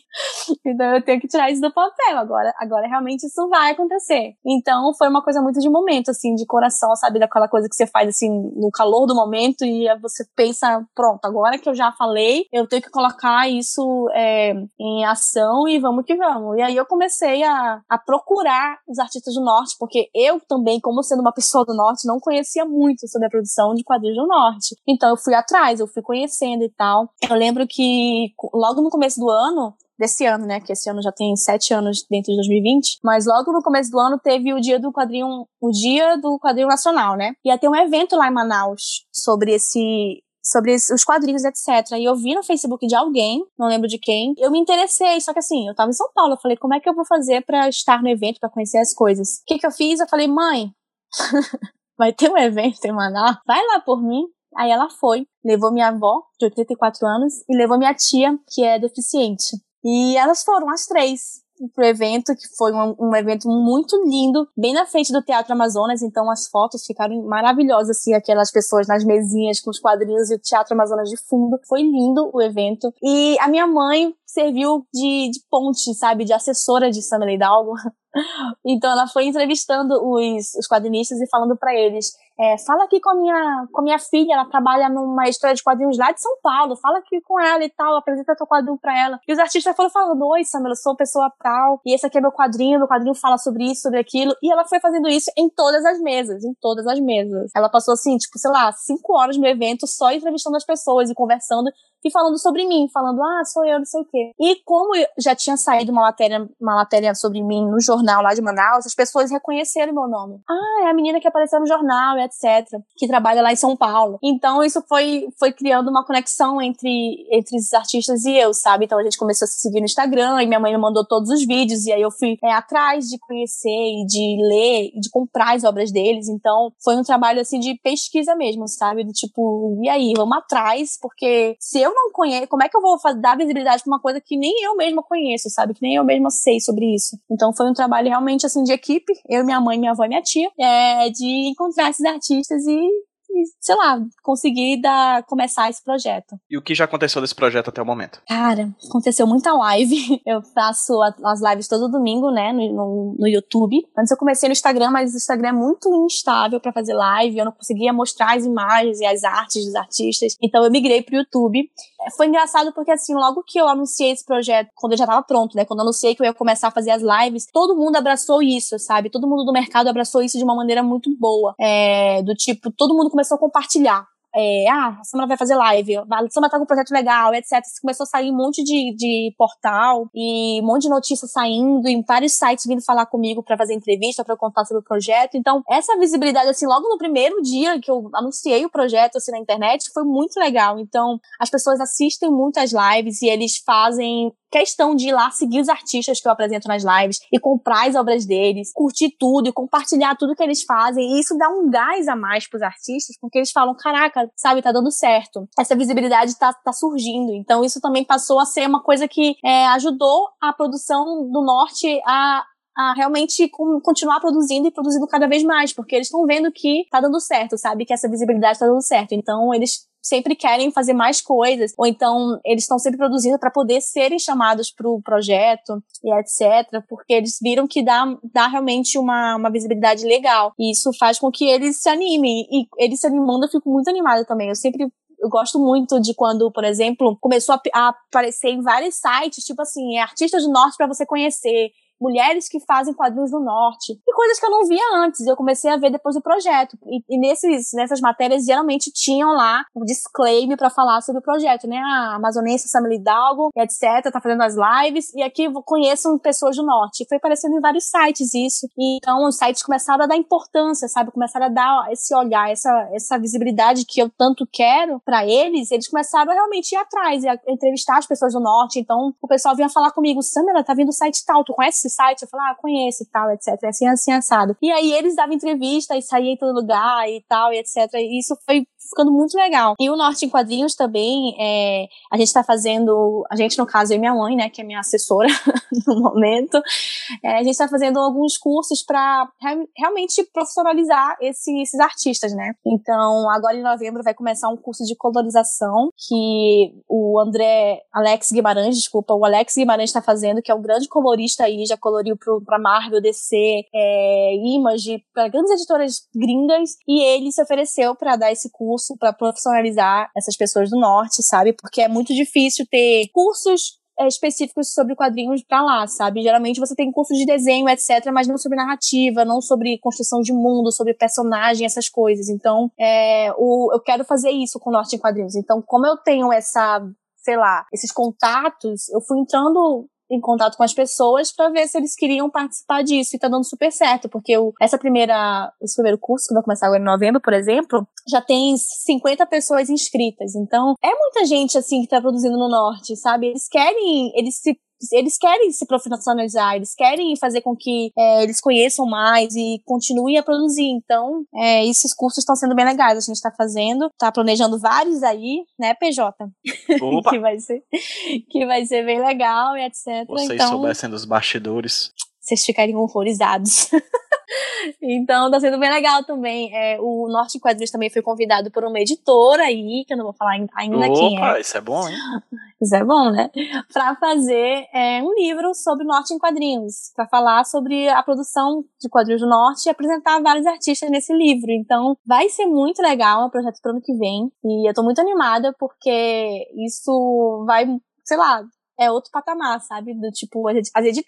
[SPEAKER 2] então eu tenho que tirar isso do papel, agora, agora realmente isso vai acontecer. Então foi uma coisa muito de momento, assim, de coração, sabe, daquela coisa que você faz, assim, no calor do momento e você pensa, pronto, agora que eu já falei, eu tenho que colocar isso é, em ação e vamos que vamos. E aí eu comecei a, a procurar os artistas do Norte, porque eu também, como sendo uma pessoa do Norte, não conhecia muito sobre a produção de quadrinhos do Norte. Então eu fui atrás, eu fui conhecendo e tal. Eu lembro que logo no começo do ano, desse ano, né? Que esse ano já tem sete anos dentro de 2020. Mas logo no começo do ano teve o dia do quadrinho, o dia do quadrinho nacional, né? Ia ter um evento lá em Manaus sobre esse sobre os quadrinhos, etc. E eu vi no Facebook de alguém, não lembro de quem, eu me interessei, só que assim, eu tava em São Paulo, eu falei, como é que eu vou fazer para estar no evento, para conhecer as coisas? O que que eu fiz? Eu falei, mãe, vai ter um evento em Manaus, vai lá por mim. Aí ela foi, levou minha avó, de 84 anos, e levou minha tia, que é deficiente. E elas foram, as três pro evento, que foi um, um, evento muito lindo, bem na frente do Teatro Amazonas, então as fotos ficaram maravilhosas, assim, aquelas pessoas nas mesinhas com os quadrinhos e o Teatro Amazonas de fundo. Foi lindo o evento. E a minha mãe serviu de, de ponte, sabe, de assessora de Samela Hidalgo. então ela foi entrevistando os, os quadrinistas e falando para eles é, fala aqui com a, minha, com a minha filha, ela trabalha numa história de quadrinhos lá de São Paulo, fala aqui com ela e tal, apresenta teu quadrinho pra ela. E os artistas foram falando, oi, Samela, eu sou pessoa tal, e esse aqui é meu quadrinho, meu quadrinho fala sobre isso, sobre aquilo. E ela foi fazendo isso em todas as mesas, em todas as mesas. Ela passou assim, tipo, sei lá, cinco horas no evento só entrevistando as pessoas e conversando e falando sobre mim, falando, ah, sou eu, não sei o quê. E como já tinha saído uma matéria, uma matéria sobre mim no jornal lá de Manaus, as pessoas reconheceram meu nome. Ah, é a menina que apareceu no jornal, etc. Que trabalha lá em São Paulo. Então isso foi, foi criando uma conexão entre, entre esses artistas e eu, sabe? Então a gente começou a se seguir no Instagram e minha mãe me mandou todos os vídeos e aí eu fui é, atrás de conhecer e de ler e de comprar as obras deles. Então foi um trabalho assim de pesquisa mesmo, sabe? Do tipo, e aí, vamos atrás, porque se eu eu não conheço, como é que eu vou dar visibilidade pra uma coisa que nem eu mesma conheço, sabe? Que nem eu mesma sei sobre isso. Então foi um trabalho realmente assim de equipe, eu, minha mãe, minha avó e minha tia, é, de encontrar esses artistas e sei lá, conseguir dar, começar esse projeto.
[SPEAKER 1] E o que já aconteceu desse projeto até o momento?
[SPEAKER 2] Cara, aconteceu muita live. Eu faço as lives todo domingo, né, no, no, no YouTube. Antes eu comecei no Instagram, mas o Instagram é muito instável para fazer live. Eu não conseguia mostrar as imagens e as artes dos artistas. Então eu migrei pro YouTube. Foi engraçado porque, assim, logo que eu anunciei esse projeto, quando eu já tava pronto, né, quando eu anunciei que eu ia começar a fazer as lives, todo mundo abraçou isso, sabe? Todo mundo do mercado abraçou isso de uma maneira muito boa. É, do tipo, todo mundo começou a compartilhar é, ah, a Samara vai fazer live, a Samara tá com um projeto legal, etc. Começou a sair um monte de, de portal e um monte de notícias saindo, e vários sites vindo falar comigo para fazer entrevista, para contar sobre o projeto. Então, essa visibilidade, assim, logo no primeiro dia que eu anunciei o projeto, assim, na internet, foi muito legal. Então, as pessoas assistem muito as lives e eles fazem questão de ir lá seguir os artistas que eu apresento nas lives e comprar as obras deles, curtir tudo e compartilhar tudo que eles fazem. E isso dá um gás a mais pros artistas, porque eles falam, caraca, sabe, tá dando certo. Essa visibilidade tá, tá surgindo. Então isso também passou a ser uma coisa que é, ajudou a produção do Norte a a realmente continuar produzindo e produzindo cada vez mais, porque eles estão vendo que tá dando certo, sabe? Que essa visibilidade tá dando certo. Então, eles sempre querem fazer mais coisas, ou então eles estão sempre produzindo para poder serem chamados para o projeto e etc, porque eles viram que dá, dá realmente uma, uma visibilidade legal. E isso faz com que eles se animem. E eles se animando, eu fico muito animada também. Eu sempre eu gosto muito de quando, por exemplo, começou a, a aparecer em vários sites, tipo assim, é artistas do norte para você conhecer mulheres que fazem quadrinhos no norte. E coisas que eu não via antes, eu comecei a ver depois do projeto. E, e nesses, nessas matérias, geralmente tinham lá um disclaimer para falar sobre o projeto, né? A amazonense Samila Hidalgo, etc., tá fazendo as lives, e aqui conheçam pessoas do norte. E foi aparecendo em vários sites isso. E, então, os sites começaram a dar importância, sabe? Começaram a dar esse olhar, essa, essa visibilidade que eu tanto quero para eles, eles começaram a realmente ir atrás, a entrevistar as pessoas do norte. Então, o pessoal vinha falar comigo, Samela, tá vindo do site tal, tu conhece site? Eu falava, ah, conheço e tal, etc. Assim, assim, assado. E aí eles davam entrevista e saía em todo lugar e tal, e etc. E isso foi ficando muito legal. E o Norte em Quadrinhos também, é, a gente tá fazendo, a gente no caso, e minha mãe, né, que é minha assessora no momento, é, a gente tá fazendo alguns cursos para realmente profissionalizar esse, esses artistas, né. Então, agora em novembro vai começar um curso de colorização que o André, Alex Guimarães, desculpa, o Alex Guimarães está fazendo, que é um grande colorista aí, já coloriu pro, pra Marvel, DC, é, Image, para grandes editoras gringas, e ele se ofereceu para dar esse curso curso para profissionalizar essas pessoas do norte, sabe? Porque é muito difícil ter cursos é, específicos sobre quadrinhos para lá, sabe? Geralmente você tem cursos de desenho, etc., mas não sobre narrativa, não sobre construção de mundo, sobre personagem, essas coisas. Então, é, o, eu quero fazer isso com o Norte em Quadrinhos. Então, como eu tenho essa, sei lá, esses contatos, eu fui entrando em contato com as pessoas para ver se eles queriam participar disso. E tá dando super certo, porque eu, essa primeira, esse primeiro curso, que vai começar agora em novembro, por exemplo, já tem 50 pessoas inscritas. Então, é muita gente, assim, que tá produzindo no norte, sabe? Eles querem, eles se eles querem se profissionalizar, eles querem fazer com que é, eles conheçam mais e continuem a produzir. Então, é, esses cursos estão sendo bem legais. A gente está fazendo, está planejando vários aí, né, PJ? que vai ser, que vai ser bem legal e etc.
[SPEAKER 1] Vocês
[SPEAKER 2] então,
[SPEAKER 1] soubessem dos bastidores.
[SPEAKER 2] vocês ficariam horrorizados. então tá sendo bem legal também. É, o Norte em Quadrinhos também foi convidado por uma editora aí, que eu não vou falar ainda Opa, quem
[SPEAKER 1] é. isso é bom, hein?
[SPEAKER 2] Isso é bom, né? Pra fazer é, um livro sobre o Norte em Quadrinhos, para falar sobre a produção de quadrinhos do Norte e apresentar vários artistas nesse livro. Então vai ser muito legal, é um projeto pro ano que vem. E eu tô muito animada porque isso vai sei lá, é outro patamar, sabe? Do tipo,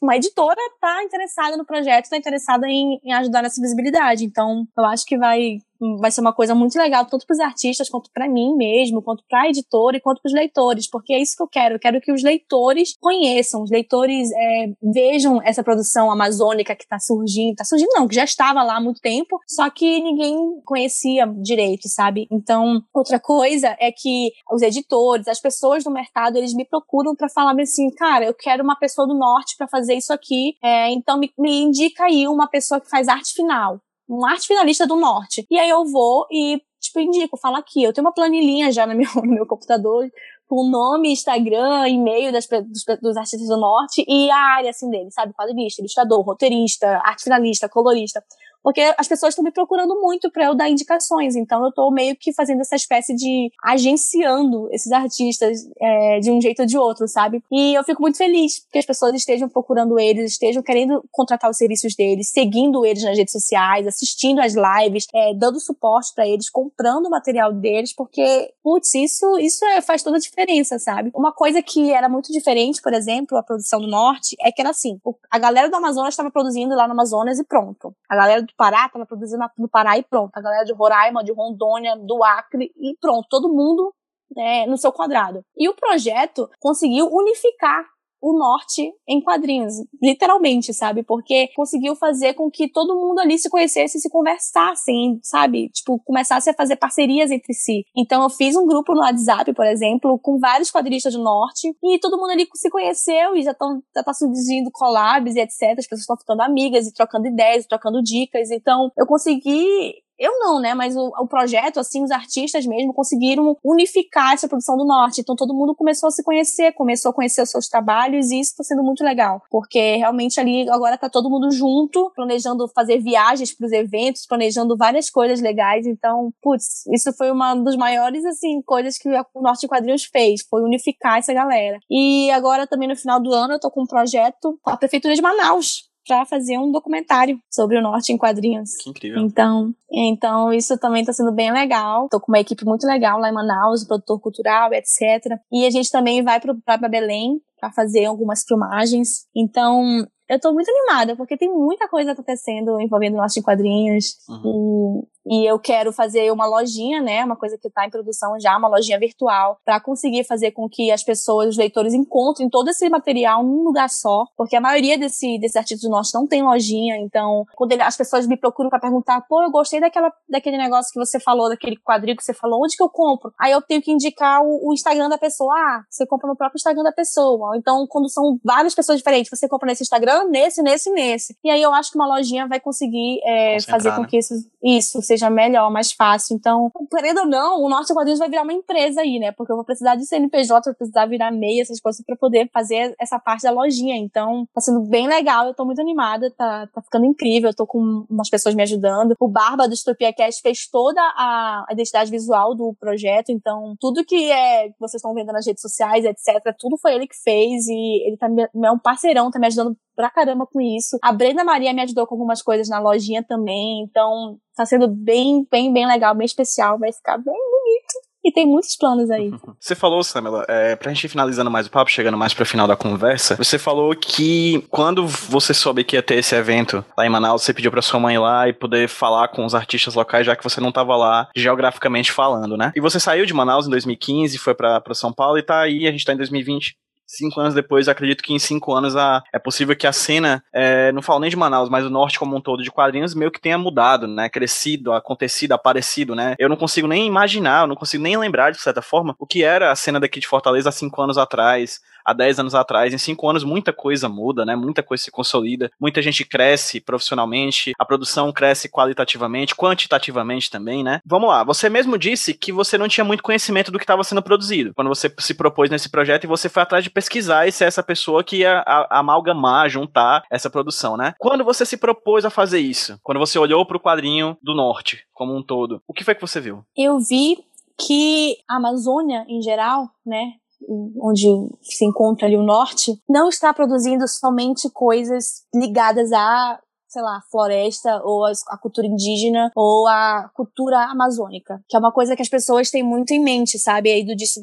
[SPEAKER 2] uma editora tá interessada no projeto, tá interessada em, em ajudar nessa visibilidade. Então, eu acho que vai vai ser uma coisa muito legal, tanto para os artistas, quanto para mim mesmo, quanto para a editora e quanto para os leitores, porque é isso que eu quero. Eu quero que os leitores conheçam, os leitores é, vejam essa produção amazônica que está surgindo, está surgindo não, que já estava lá há muito tempo, só que ninguém conhecia direito, sabe? Então, outra coisa é que os editores, as pessoas do mercado, eles me procuram para falar assim, cara, eu quero uma pessoa do norte para fazer isso aqui, é, então me, me indica aí uma pessoa que faz arte final um arte finalista do norte. E aí eu vou e, tipo, indico, falo aqui, eu tenho uma planilhinha já no meu, no meu computador com nome, Instagram, e-mail das, dos, dos, artistas do norte e a área, assim, deles, sabe? Quadrinista, ilustrador, roteirista, arte finalista, colorista porque as pessoas estão me procurando muito para eu dar indicações. Então eu estou meio que fazendo essa espécie de agenciando esses artistas é, de um jeito ou de outro, sabe? E eu fico muito feliz que as pessoas estejam procurando eles, estejam querendo contratar os serviços deles, seguindo eles nas redes sociais, assistindo as lives, é, dando suporte para eles, comprando o material deles, porque, putz, isso, isso é, faz toda a diferença, sabe? Uma coisa que era muito diferente, por exemplo, a produção do Norte, é que era assim: a galera do Amazonas estava produzindo lá no Amazonas e pronto. A galera Pará, tava produzindo no Pará e pronto. A galera de Roraima, de Rondônia, do Acre e pronto. Todo mundo né, no seu quadrado. E o projeto conseguiu unificar o norte em quadrinhos, literalmente, sabe? Porque conseguiu fazer com que todo mundo ali se conhecesse e se conversassem, sabe? Tipo, começasse a fazer parcerias entre si. Então eu fiz um grupo no WhatsApp, por exemplo, com vários quadrinistas do norte e todo mundo ali se conheceu e já estão já tá surgindo collabs e etc. As pessoas estão ficando amigas e trocando ideias, trocando dicas. Então eu consegui eu não, né? Mas o, o projeto, assim, os artistas mesmo conseguiram unificar essa produção do norte. Então todo mundo começou a se conhecer, começou a conhecer os seus trabalhos e isso está sendo muito legal. Porque realmente ali agora tá todo mundo junto, planejando fazer viagens para os eventos, planejando várias coisas legais. Então, putz, isso foi uma das maiores, assim, coisas que o Norte Quadrinhos fez, foi unificar essa galera. E agora também no final do ano eu tô com um projeto com a Prefeitura de Manaus para fazer um documentário sobre o norte em quadrinhos.
[SPEAKER 1] Que incrível.
[SPEAKER 2] Então, então isso também está sendo bem legal. Tô com uma equipe muito legal lá em Manaus, produtor cultural, etc. E a gente também vai para Belém para fazer algumas filmagens. Então, eu tô muito animada, porque tem muita coisa acontecendo envolvendo nossos quadrinhos. Uhum. E, eu quero fazer uma lojinha, né? Uma coisa que tá em produção já, uma lojinha virtual, para conseguir fazer com que as pessoas, os leitores, encontrem todo esse material num lugar só. Porque a maioria desse, desses artistas nossos não tem lojinha. Então, quando ele, as pessoas me procuram para perguntar, pô, eu gostei daquela, daquele negócio que você falou, daquele quadrinho que você falou, onde que eu compro? Aí eu tenho que indicar o, o Instagram da pessoa. Ah, você compra no próprio Instagram da pessoa. Então, quando são várias pessoas diferentes, você compra nesse Instagram, nesse, nesse, nesse. E aí eu acho que uma lojinha vai conseguir é, fazer com né? que isso, isso seja melhor, mais fácil. Então, querendo ou não, o Norte Quadrinhos vai virar uma empresa aí, né? Porque eu vou precisar de CNPJ, vou precisar virar MEI, essas coisas para poder fazer essa parte da lojinha. Então, tá sendo bem legal, eu tô muito animada, tá, tá ficando incrível, eu tô com umas pessoas me ajudando. O Barba do Estropia Cast fez toda a identidade visual do projeto, então tudo que é vocês estão vendo nas redes sociais, etc, tudo foi ele que fez e ele tá, é um parceirão, tá me ajudando pra caramba com isso. A Brenda Maria me ajudou com algumas coisas na lojinha também, então tá sendo bem, bem, bem legal, bem especial, vai ficar bem bonito. E tem muitos planos aí.
[SPEAKER 1] Você falou, Samela, é, pra gente finalizando mais o papo, chegando mais pro final da conversa, você falou que quando você soube que ia ter esse evento lá em Manaus, você pediu pra sua mãe ir lá e poder falar com os artistas locais, já que você não tava lá geograficamente falando, né? E você saiu de Manaus em 2015, foi pra, pra São Paulo e tá aí, a gente tá em 2020 cinco anos depois, acredito que em cinco anos a, é possível que a cena, é, não falo nem de Manaus, mas o norte como um todo de quadrinhos, meio que tenha mudado, né? Crescido, acontecido, aparecido, né? Eu não consigo nem imaginar, eu não consigo nem lembrar, de certa forma, o que era a cena daqui de Fortaleza há cinco anos atrás, há 10 anos atrás. Em 5 anos, muita coisa muda, né? Muita coisa se consolida, muita gente cresce profissionalmente, a produção cresce qualitativamente, quantitativamente também, né? Vamos lá, você mesmo disse que você não tinha muito conhecimento do que estava sendo produzido quando você se propôs nesse projeto e você foi atrás de pesquisar e ser essa pessoa que ia amalgamar, juntar essa produção, né? Quando você se propôs a fazer isso, quando você olhou para o quadrinho do norte como um todo, o que foi que você viu?
[SPEAKER 2] Eu vi que a Amazônia, em geral, né, onde se encontra ali o norte, não está produzindo somente coisas ligadas a sei lá, floresta ou a, cultura indígena ou a cultura amazônica, que é uma coisa que as pessoas têm muito em mente, sabe? Aí do disso,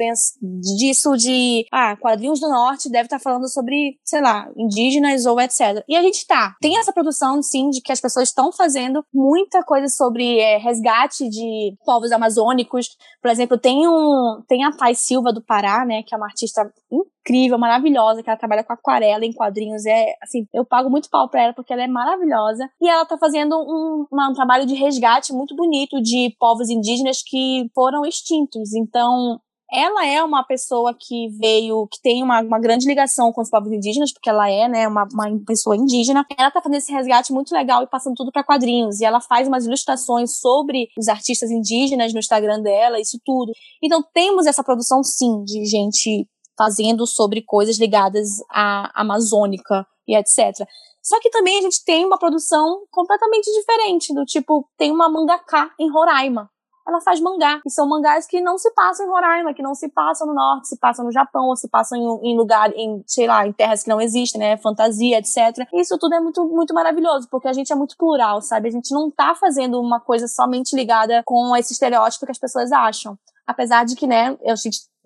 [SPEAKER 2] disso de, ah, quadrinhos do norte deve estar falando sobre, sei lá, indígenas ou etc. E a gente tá. Tem essa produção, sim, de que as pessoas estão fazendo muita coisa sobre é, resgate de povos amazônicos. Por exemplo, tem um, tem a Pai Silva do Pará, né, que é uma artista incrível, maravilhosa, que ela trabalha com aquarela em quadrinhos. É, assim, eu pago muito pau pra ela porque ela é maravilhosa. E ela tá fazendo um, um trabalho de resgate muito bonito de povos indígenas que foram extintos. Então, ela é uma pessoa que veio, que tem uma, uma grande ligação com os povos indígenas, porque ela é, né, uma, uma pessoa indígena. Ela tá fazendo esse resgate muito legal e passando tudo para quadrinhos. E ela faz umas ilustrações sobre os artistas indígenas no Instagram dela, isso tudo. Então temos essa produção, sim, de gente fazendo sobre coisas ligadas à amazônica e etc. Só que também a gente tem uma produção completamente diferente, do tipo, tem uma mangaká em Roraima. Ela faz mangá, e são mangás que não se passam em Roraima, que não se passam no norte, se passam no Japão, ou se passam em, em lugar, em, sei lá, em terras que não existem, né, fantasia, etc. Isso tudo é muito, muito maravilhoso, porque a gente é muito plural, sabe? A gente não tá fazendo uma coisa somente ligada com esse estereótipo que as pessoas acham. Apesar de que, né, eu,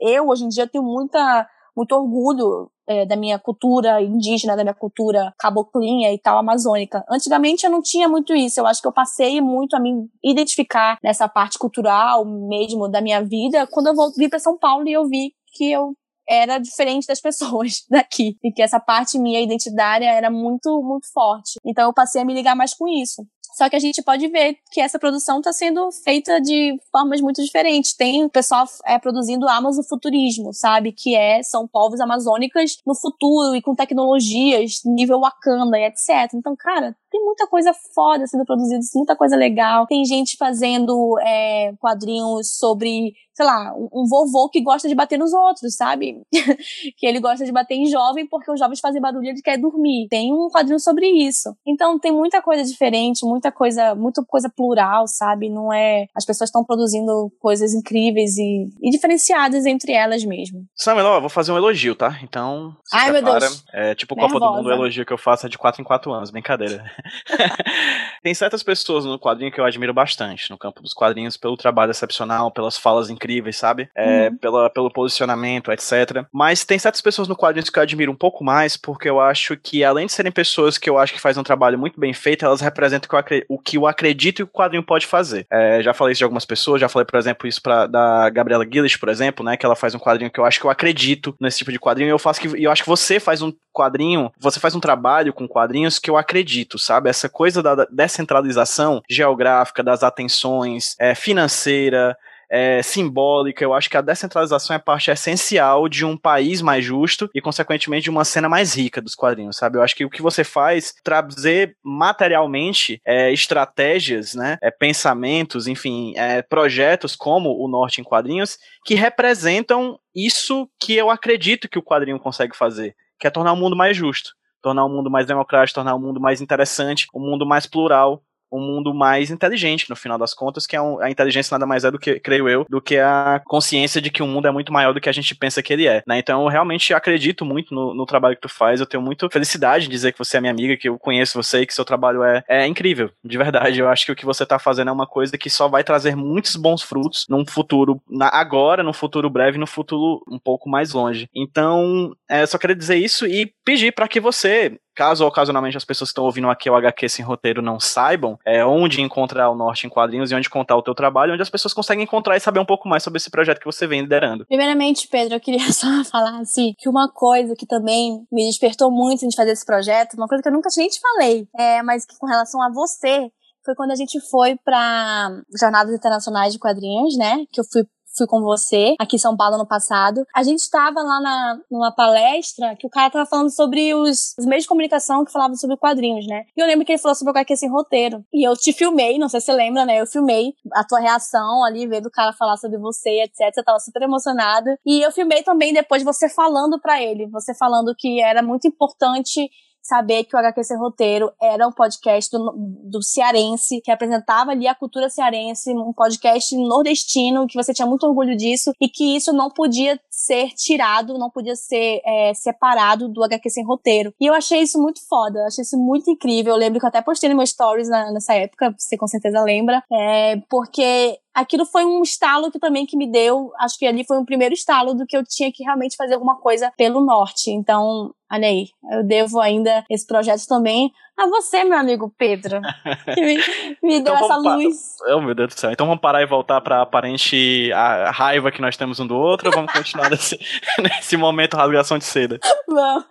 [SPEAKER 2] eu hoje em dia tenho muita, muito orgulho é, da minha cultura indígena, da minha cultura caboclinha e tal, amazônica. Antigamente eu não tinha muito isso. Eu acho que eu passei muito a me identificar nessa parte cultural mesmo da minha vida quando eu vim para São Paulo e eu vi que eu era diferente das pessoas daqui e que essa parte minha identitária era muito muito forte. Então eu passei a me ligar mais com isso. Só que a gente pode ver que essa produção está sendo feita de formas muito diferentes. Tem o pessoal é, produzindo Amazofuturismo, sabe? Que é, são povos amazônicas no futuro e com tecnologias nível Wakanda e etc. Então, cara, tem muita coisa foda sendo produzida, muita coisa legal. Tem gente fazendo é, quadrinhos sobre sei lá, um, vovô que gosta de bater nos outros, sabe? que ele gosta de bater em jovem porque os jovens fazem barulho e ele quer dormir. Tem um quadrinho sobre isso. Então tem muita coisa diferente, muita coisa, muita coisa plural, sabe? Não é. As pessoas estão produzindo coisas incríveis e, e, diferenciadas entre elas mesmo.
[SPEAKER 1] Samuel, eu vou fazer um elogio, tá? Então.
[SPEAKER 2] Ai,
[SPEAKER 1] prepara.
[SPEAKER 2] meu Deus.
[SPEAKER 1] É tipo Nervosa. Copa do Mundo, o elogio que eu faço é de 4 em 4 anos, brincadeira. tem certas pessoas no quadrinho que eu admiro bastante, no campo dos quadrinhos, pelo trabalho excepcional, pelas falas incríveis sabe? É, uhum. pela, pelo posicionamento, etc. Mas tem certas pessoas no quadrinho que eu admiro um pouco mais, porque eu acho que, além de serem pessoas que eu acho que fazem um trabalho muito bem feito, elas representam o que eu acredito que o quadrinho pode fazer. É, já falei isso de algumas pessoas, já falei, por exemplo, isso pra, da Gabriela Gillis, por exemplo, né? Que ela faz um quadrinho que eu acho que eu acredito nesse tipo de quadrinho. E eu faço que. eu acho que você faz um quadrinho, você faz um trabalho com quadrinhos que eu acredito, sabe? Essa coisa da descentralização geográfica, das atenções, é, financeira, é, simbólica. Eu acho que a descentralização é parte essencial de um país mais justo e, consequentemente, de uma cena mais rica dos quadrinhos, sabe? Eu acho que o que você faz, trazer materialmente é, estratégias, né, é, pensamentos, enfim, é, projetos como o Norte em Quadrinhos, que representam isso que eu acredito que o quadrinho consegue fazer, que é tornar o mundo mais justo tornar o mundo mais democrático, tornar o mundo mais interessante, um mundo mais plural, um mundo mais inteligente, no final das contas, que é um, a inteligência nada mais é do que, creio eu, do que a consciência de que o mundo é muito maior do que a gente pensa que ele é, né? Então eu realmente acredito muito no, no trabalho que tu faz, eu tenho muita felicidade de dizer que você é minha amiga, que eu conheço você e que seu trabalho é, é incrível, de verdade. Eu acho que o que você tá fazendo é uma coisa que só vai trazer muitos bons frutos num futuro, na, agora, no futuro breve, no futuro um pouco mais longe. Então, é, só queria dizer isso e pedir para que você caso ocasionalmente as pessoas que estão ouvindo aqui o HQ sem roteiro não saibam, é onde encontrar o Norte em quadrinhos e onde contar o teu trabalho, onde as pessoas conseguem encontrar e saber um pouco mais sobre esse projeto que você vem liderando.
[SPEAKER 2] Primeiramente, Pedro, eu queria só falar assim, que uma coisa que também me despertou muito de fazer esse projeto, uma coisa que eu nunca nem te falei, é, mas que com relação a você, foi quando a gente foi para Jornadas Internacionais de Quadrinhos, né? Que eu fui fui com você aqui em São Paulo no passado. A gente estava lá na, numa palestra que o cara tava falando sobre os, os meios de comunicação que falavam sobre quadrinhos, né? E eu lembro que ele falou sobre o HQ sem roteiro. E eu te filmei, não sei se você lembra, né? Eu filmei a tua reação ali, vendo o cara falar sobre você, etc. Você tava super emocionada. E eu filmei também depois você falando para ele, você falando que era muito importante saber que o HQ Sem Roteiro era um podcast do, do cearense, que apresentava ali a cultura cearense, um podcast nordestino, que você tinha muito orgulho disso, e que isso não podia ser tirado, não podia ser é, separado do HQ Sem Roteiro. E eu achei isso muito foda, eu achei isso muito incrível. Eu lembro que eu até postei no meu stories na, nessa época, você com certeza lembra, é, porque aquilo foi um estalo que também que me deu, acho que ali foi um primeiro estalo do que eu tinha que realmente fazer alguma coisa pelo norte. Então, olha aí, eu devo ainda esse projeto também a você, meu amigo Pedro, que me, me deu então, essa luz.
[SPEAKER 1] Oh, meu Deus do céu. Então vamos parar e voltar pra aparente a raiva que nós temos um do outro ou vamos continuar nesse, nesse momento rasgação de seda?
[SPEAKER 2] Vamos.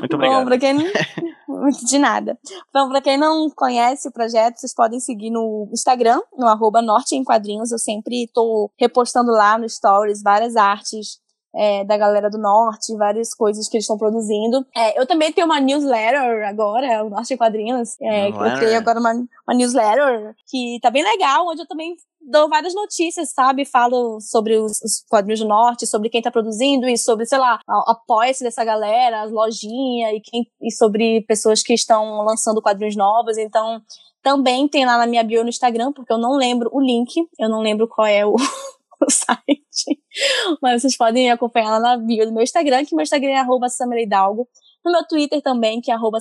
[SPEAKER 1] Muito obrigado. Bom,
[SPEAKER 2] pra quem não... De nada. Então, pra quem não conhece o projeto, vocês podem seguir no Instagram, no arroba Norte em Quadrinhos. Eu sempre tô repostando lá no Stories várias artes é, da galera do Norte, várias coisas que eles estão produzindo. É, eu também tenho uma newsletter agora, o Norte em Quadrinhos. É, eu criei agora uma, uma newsletter que tá bem legal, onde eu também dou várias notícias, sabe? Falo sobre os, os quadrinhos do norte, sobre quem tá produzindo e sobre, sei lá, apoia-se dessa galera, as lojinhas e, quem, e sobre pessoas que estão lançando quadrinhos novos. Então, também tem lá na minha bio no Instagram, porque eu não lembro o link, eu não lembro qual é o, site. Mas vocês podem acompanhar lá na bio do meu Instagram, que meu Instagram é arroba No meu Twitter também, que é arroba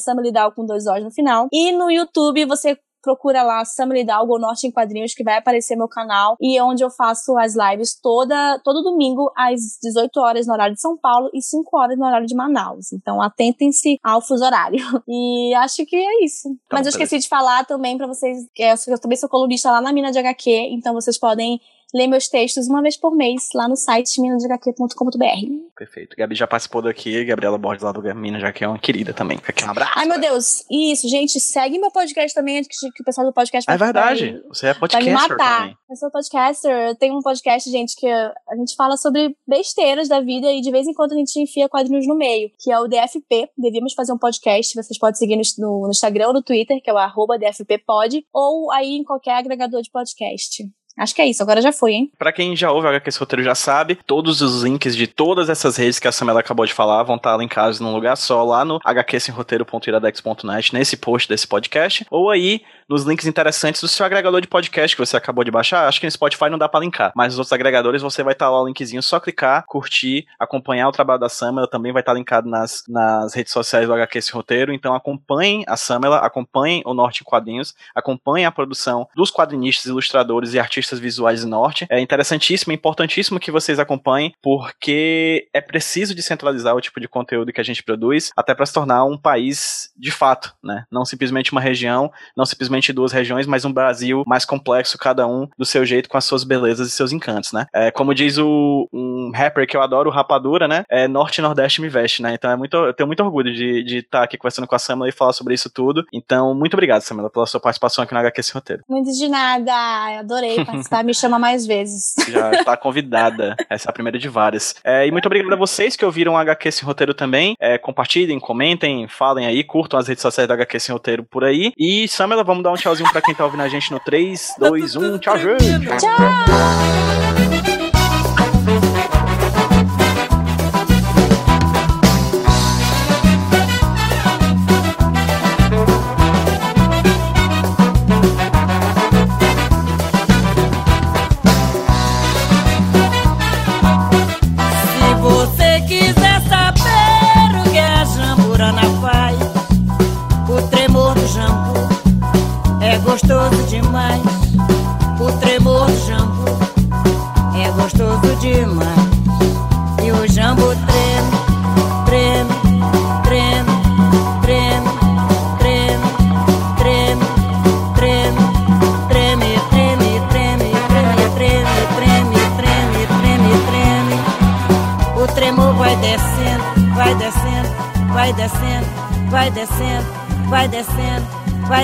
[SPEAKER 2] com dois olhos no final. E no YouTube você procura lá Sammy Hidalgo Norte em Quadrinhos, que vai aparecer meu canal, e é onde eu faço as lives toda, todo domingo, às 18 horas no horário de São Paulo e 5 horas no horário de Manaus. Então atentem-se ao fuso horário. E acho que é isso. Então, Mas eu esqueci de falar também para vocês, que eu também sou colunista lá na Mina de HQ, então vocês podem ler meus textos uma vez por mês lá no site minadehq.com.br.
[SPEAKER 1] Perfeito. Gabi já participou daqui, Gabriela Borges lá do Minas já que é uma querida também. Aqui um abraço.
[SPEAKER 2] Ai, meu Deus. Isso, gente, segue meu podcast também, que, que o pessoal do podcast
[SPEAKER 1] vai É verdade. Vai, Você é podcaster vai me matar. Também.
[SPEAKER 2] Eu sou podcaster. Eu tenho um podcast, gente, que a gente fala sobre besteiras da vida e de vez em quando a gente enfia quadrinhos no meio, que é o DFP. Devíamos fazer um podcast. Vocês podem seguir no, no, no Instagram ou no Twitter, que é o arroba DFPpod, ou aí em qualquer agregador de podcast. Acho que é isso, agora já foi, hein?
[SPEAKER 1] Pra quem já ouve o HQ esse roteiro já sabe, todos os links de todas essas redes que a Samela acabou de falar vão estar linkados num lugar só, lá no hqsemroteiro.iradex.net, nesse post desse podcast, ou aí nos links interessantes do seu agregador de podcast que você acabou de baixar. Acho que no Spotify não dá para linkar, mas nos outros agregadores você vai estar lá o linkzinho, só clicar, curtir, acompanhar o trabalho da Samela, também vai estar linkado nas, nas redes sociais do HQ esse roteiro, então acompanhem a Samela, acompanhem o Norte em Quadrinhos, acompanhem a produção dos quadrinistas, ilustradores e artistas artistas visuais do norte. É interessantíssimo, é importantíssimo que vocês acompanhem, porque é preciso descentralizar o tipo de conteúdo que a gente produz, até para se tornar um país de fato, né? Não simplesmente uma região, não simplesmente duas regiões, mas um Brasil mais complexo, cada um do seu jeito, com as suas belezas e seus encantos, né? É, como diz o, um rapper que eu adoro, o Rapadura, né? É Norte Nordeste me veste, né? Então é muito, eu tenho muito orgulho de estar tá aqui conversando com a Samela e falar sobre isso tudo. Então, muito obrigado, Samela, pela sua participação aqui no HQ Esse Roteiro.
[SPEAKER 2] Muito de nada, eu adorei participar, me chama mais vezes.
[SPEAKER 1] Já está convidada. Essa é a primeira de várias. É, e muito obrigado a vocês que ouviram o HQ Sem Roteiro também. É, compartilhem, comentem, falem aí, curtam as redes sociais do HQ Sem Roteiro por aí. E, Samela, vamos dar um tchauzinho pra quem tá ouvindo a gente no 3, 2, 1. Tchau, gente!
[SPEAKER 2] Tchau!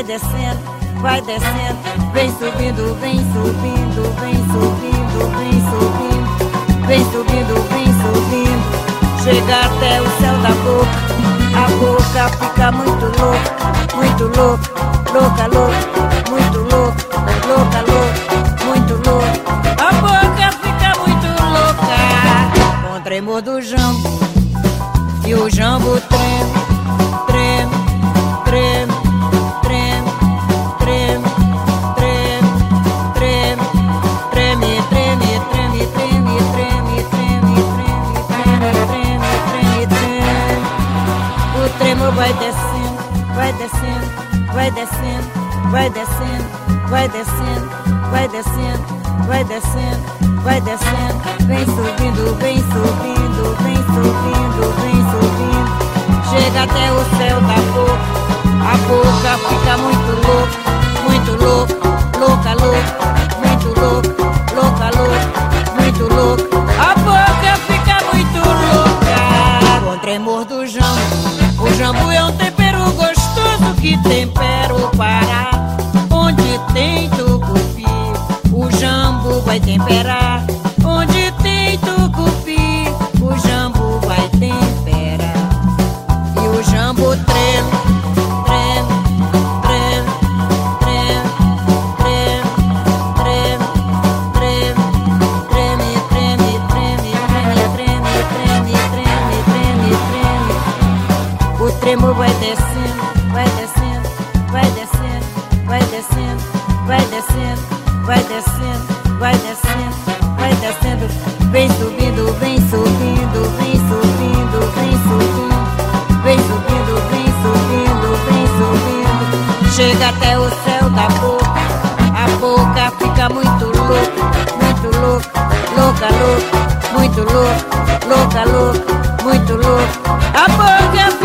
[SPEAKER 3] Descendo, vai descendo, vem subindo, vem subindo, vem subindo, vem subindo, vem subindo, vem subindo. Chega até o céu da boca, a boca fica muito louca, muito louca, louca, louca, muito louca, louca, louca, muito louca. A boca fica muito louca, com o tremor do jambo, e o jambo treme, Vai descendo, vai descendo, vai descendo, vai descendo, vai descendo, vai descendo, vai descendo, vai descendo, vem subindo, vem subindo, vem subindo, vem subindo. Chega até o céu da boca, a boca fica muito louca, muito louca, louca, louca, muito louca, louca, louca, muito louca. A boca fica muito louca com tremor do jambo. O jambo é um tempero gostoso que tempera o Pará. Onde tem tucupi, o jambo vai temperar. Vem subindo, vem subindo, vem subindo, vem subindo. Vem subindo, vem subindo, vem subindo. Chega até o céu da boca. A boca fica muito louca, muito louca, louca, louca, muito louca, louca, louca, muito louca. A boca fica